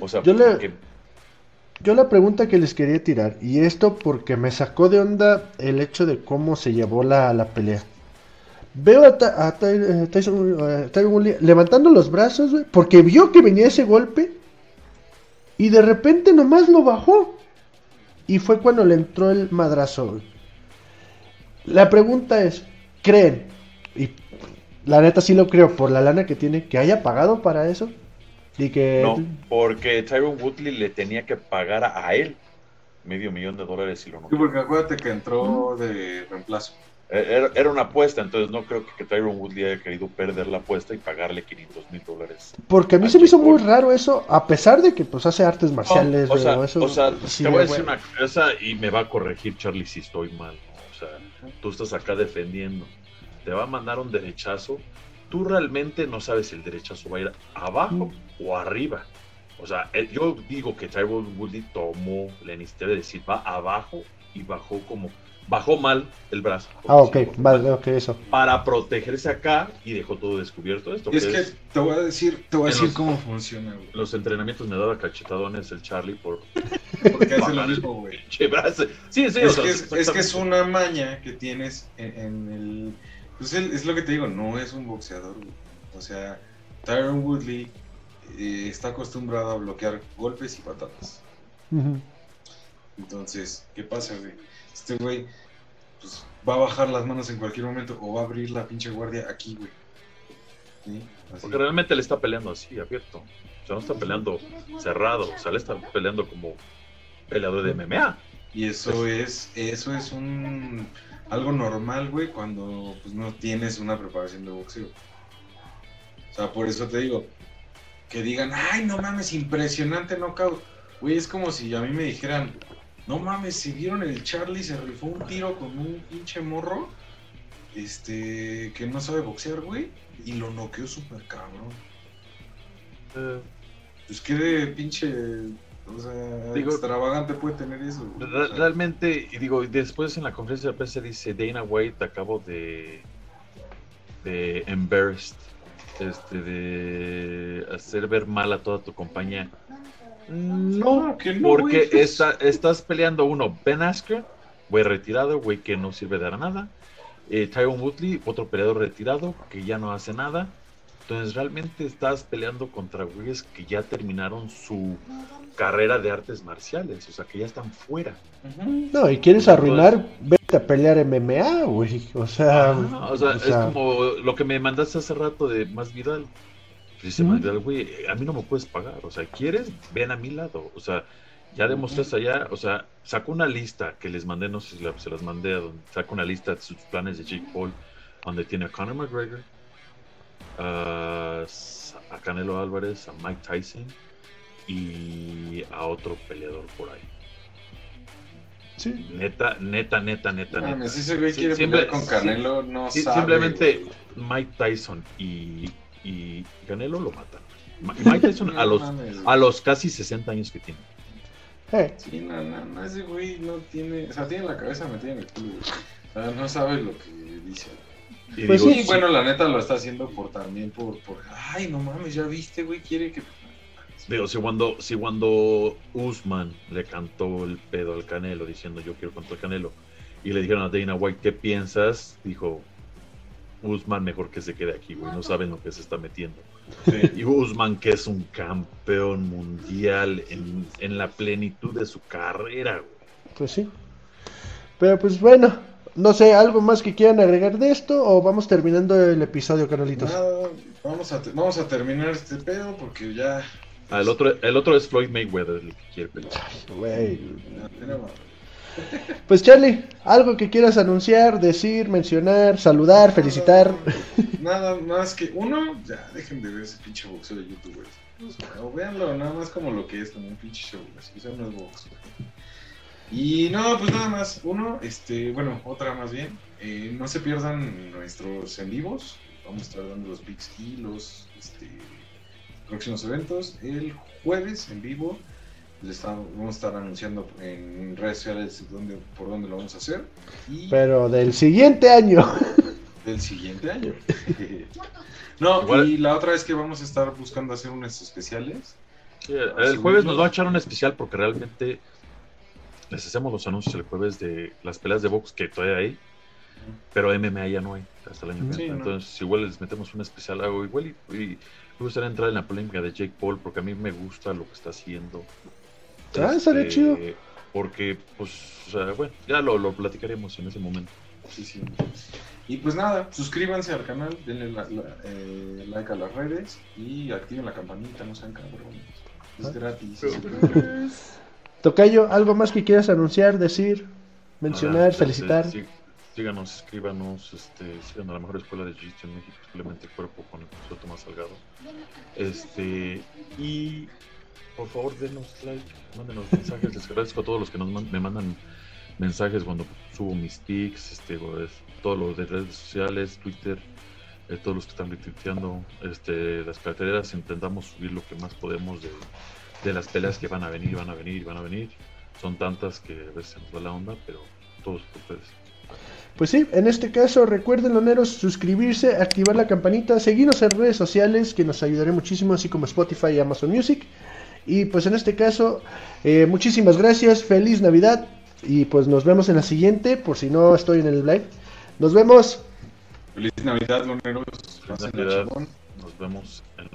O sea, Yo porque- Yo la pregunta que les quería tirar, y esto porque me sacó de onda el hecho de cómo se llevó la, la pelea. Veo a, Ta- a Ty- eh, Tyson, eh, Woodley levantando los brazos, güey, porque vio que venía ese golpe y de repente nomás lo bajó. Y fue cuando le entró el madrazo. güey. La pregunta es, ¿creen? Y la neta sí lo creo por la lana que tiene, que haya pagado para eso. Y que... no, porque Tyron Woodley le tenía que pagar a, él medio millón de dólares y lo no. Sí, porque acuérdate que entró de reemplazo. Era, era una apuesta, entonces no creo que, que Tyron Woodley haya querido perder la apuesta y pagarle 500 mil dólares. Porque a mí a se me hizo muy raro eso, a pesar de que pues hace artes marciales, o, sea, eso, o sea, sí, te voy a decir una cosa y me va a corregir Charlie si estoy mal. O sea, tú estás acá defendiendo, te va a mandar un derechazo, tú realmente no sabes si el derechazo va a ir abajo o arriba. O sea, eh, yo digo que Tyron Woodley tomó la iniciativa de decir va abajo y bajó como, bajó mal el brazo. Ah, ok, vale, ok, eso. Para protegerse acá y dejó todo descubierto esto. Y es que es- te voy a decir, te voy a decir los- cómo funciona, güey. los entrenamientos me daba cachetadones el Charlie por Porque hace lo mismo, güey. Sí, sí, o Es sea, que es, es que es una maña que tienes en, en el... Pues el- es lo que te digo, no es un boxeador, güey. O sea, Tyron Woodley eh, está acostumbrado a bloquear golpes y patadas. Entonces, ¿qué pasa, güey? Este güey, pues va a bajar las manos en cualquier momento o va a abrir la pinche guardia aquí, güey. Porque realmente le está peleando así, abierto. O sea, no está peleando cerrado. O sea, le está peleando como peleador de MMA. Y eso es, eso es un algo normal, güey, cuando pues, no tienes una preparación de boxeo. O sea, por eso te digo, que digan, ay, no mames, impresionante knockout. Güey, es como si a mí me dijeran, no mames, si vieron el Charlie se rifó un tiro con un pinche morro. este, que no sabe boxear, güey, y lo noqueó súper cabrón. Eh, Pues qué de pinche, o sea, Digo- extravagante puede tener eso. güey. Re- O sea, Realmente, y digo, después en la conferencia de prensa dice Dana White acabo de de embarrassed, este, de hacer ver mal a toda tu compañía. No, que no, porque estás peleando uno, Ben Askren, güey retirado, güey que no sirve de nada. Eh, Tyron Woodley, otro peleador retirado que ya no hace nada. Entonces realmente estás peleando contra güeyes que ya terminaron su carrera de artes marciales, o sea que ya están fuera. No, y quieres arruinar, vete a pelear MMA, güey. O sea, o sea, o sea, es como lo que me mandaste hace rato de Más Vidal. Dice güey, a mí no me puedes pagar. O sea, ¿quieres? Ven a mi lado. O sea, ya demostraste allá. O sea, saco una lista que les mandé, no sé si la- se las mandé, a donde saco una lista de sus planes de Jake Paul, donde tiene a Conor McGregor, a, a Canelo Álvarez, a Mike Tyson y a otro peleador por ahí. sí. Neta, neta, neta, neta, No neta. mames, ese güey Sí, quiere siempre- pelear con Canelo, no Sí, sabe. simplemente güey. Mike Tyson y, y Canelo lo matan. Mike Tyson a los, a los casi 60 años que tiene. Eh, Sí, no, no, no, ese güey no tiene, o sea, tiene la cabeza metida en el culo, güey. O sea, no sabe lo que dice. Y Pues digo, sí, bueno, la neta lo está haciendo por también por, por ay, no mames, ya viste, güey, quiere que digo, si cuando, si cuando Usman le cantó el pedo al Canelo diciendo yo quiero contra el Canelo y le dijeron a Dana White, ¿qué piensas? Dijo, Usman mejor que se quede aquí, güey, no saben lo que se está metiendo. Sí. Y Usman que es un campeón mundial en, en la plenitud de su carrera, güey. pues sí. Pero pues bueno, no sé, ¿algo más que quieran agregar de esto o vamos terminando el episodio, Carolitos? Nada, vamos a, vamos a terminar este pedo porque ya. Ah, el, otro, el otro es Floyd Mayweather, el que quiere pelear. Güey. Pues Charlie, algo que quieras anunciar, decir, mencionar, saludar, felicitar. Nada más que uno, ya dejen de ver ese pinche boxeo de YouTube, güey. O véanlo nada más como lo que es, como un pinche show. Eso no es box. Y no, pues nada más. Uno, este, bueno, otra más bien. eh, no se pierdan nuestros en vivos. Vamos a estar dando los Bigs y los este, próximos eventos. El jueves en vivo. Les estamos- vamos a estar anunciando en redes sociales dónde, por dónde lo vamos a hacer. Y Pero del siguiente año. del siguiente año. no, Igual- y la otra es que vamos a estar buscando hacer unos especiales. Sí, el jueves nos va a echar un especial porque realmente les hacemos los anuncios el jueves de las peleas de box que todavía hay, pero MMA ya no hay hasta el año que Sí, no. Entonces, igual les metemos un especial algo igual y, y me gustaría entrar en la polémica de Jake Paul porque a mí me gusta lo que está haciendo. Ah, estaría chido. Porque, pues, o sea, bueno, ya lo, lo platicaremos en ese momento. Sí, sí. Y pues nada, suscríbanse al canal, denle la- la- eh, like a las redes y activen la campanita, no sean cabrones. Es Ah. gratis. Tocayo, ¿algo más que quieras anunciar, decir, mencionar, felicitar? este, sí, síganos, escríbanos, este, sigan a la mejor escuela de Jiu-Jitsu en México, simplemente cuerpo con el profesor Tomás Salgado. Este, y por favor denos like, mándenos mensajes, les agradezco a todos los que nos man- me mandan mensajes cuando subo mis pics, este, o es- todo lo de redes sociales, Twitter, eh, todos los que están retuiteando, este, las carteras, intentamos subir lo que más podemos de, de las peleas que van a venir, van a venir, van a venir. Son tantas que a veces se nos va la onda, pero todos por ustedes. Pues sí, en este caso recuerden, loneros, suscribirse, activar la campanita, seguirnos en redes sociales que nos ayudará muchísimo, así como Spotify y Amazon Music. Y pues en este caso, eh, muchísimas gracias, feliz Navidad y pues nos vemos en la siguiente, por si no estoy en el live. Nos vemos. Feliz Navidad, moneros. Feliz Navidad. Nos vemos. En...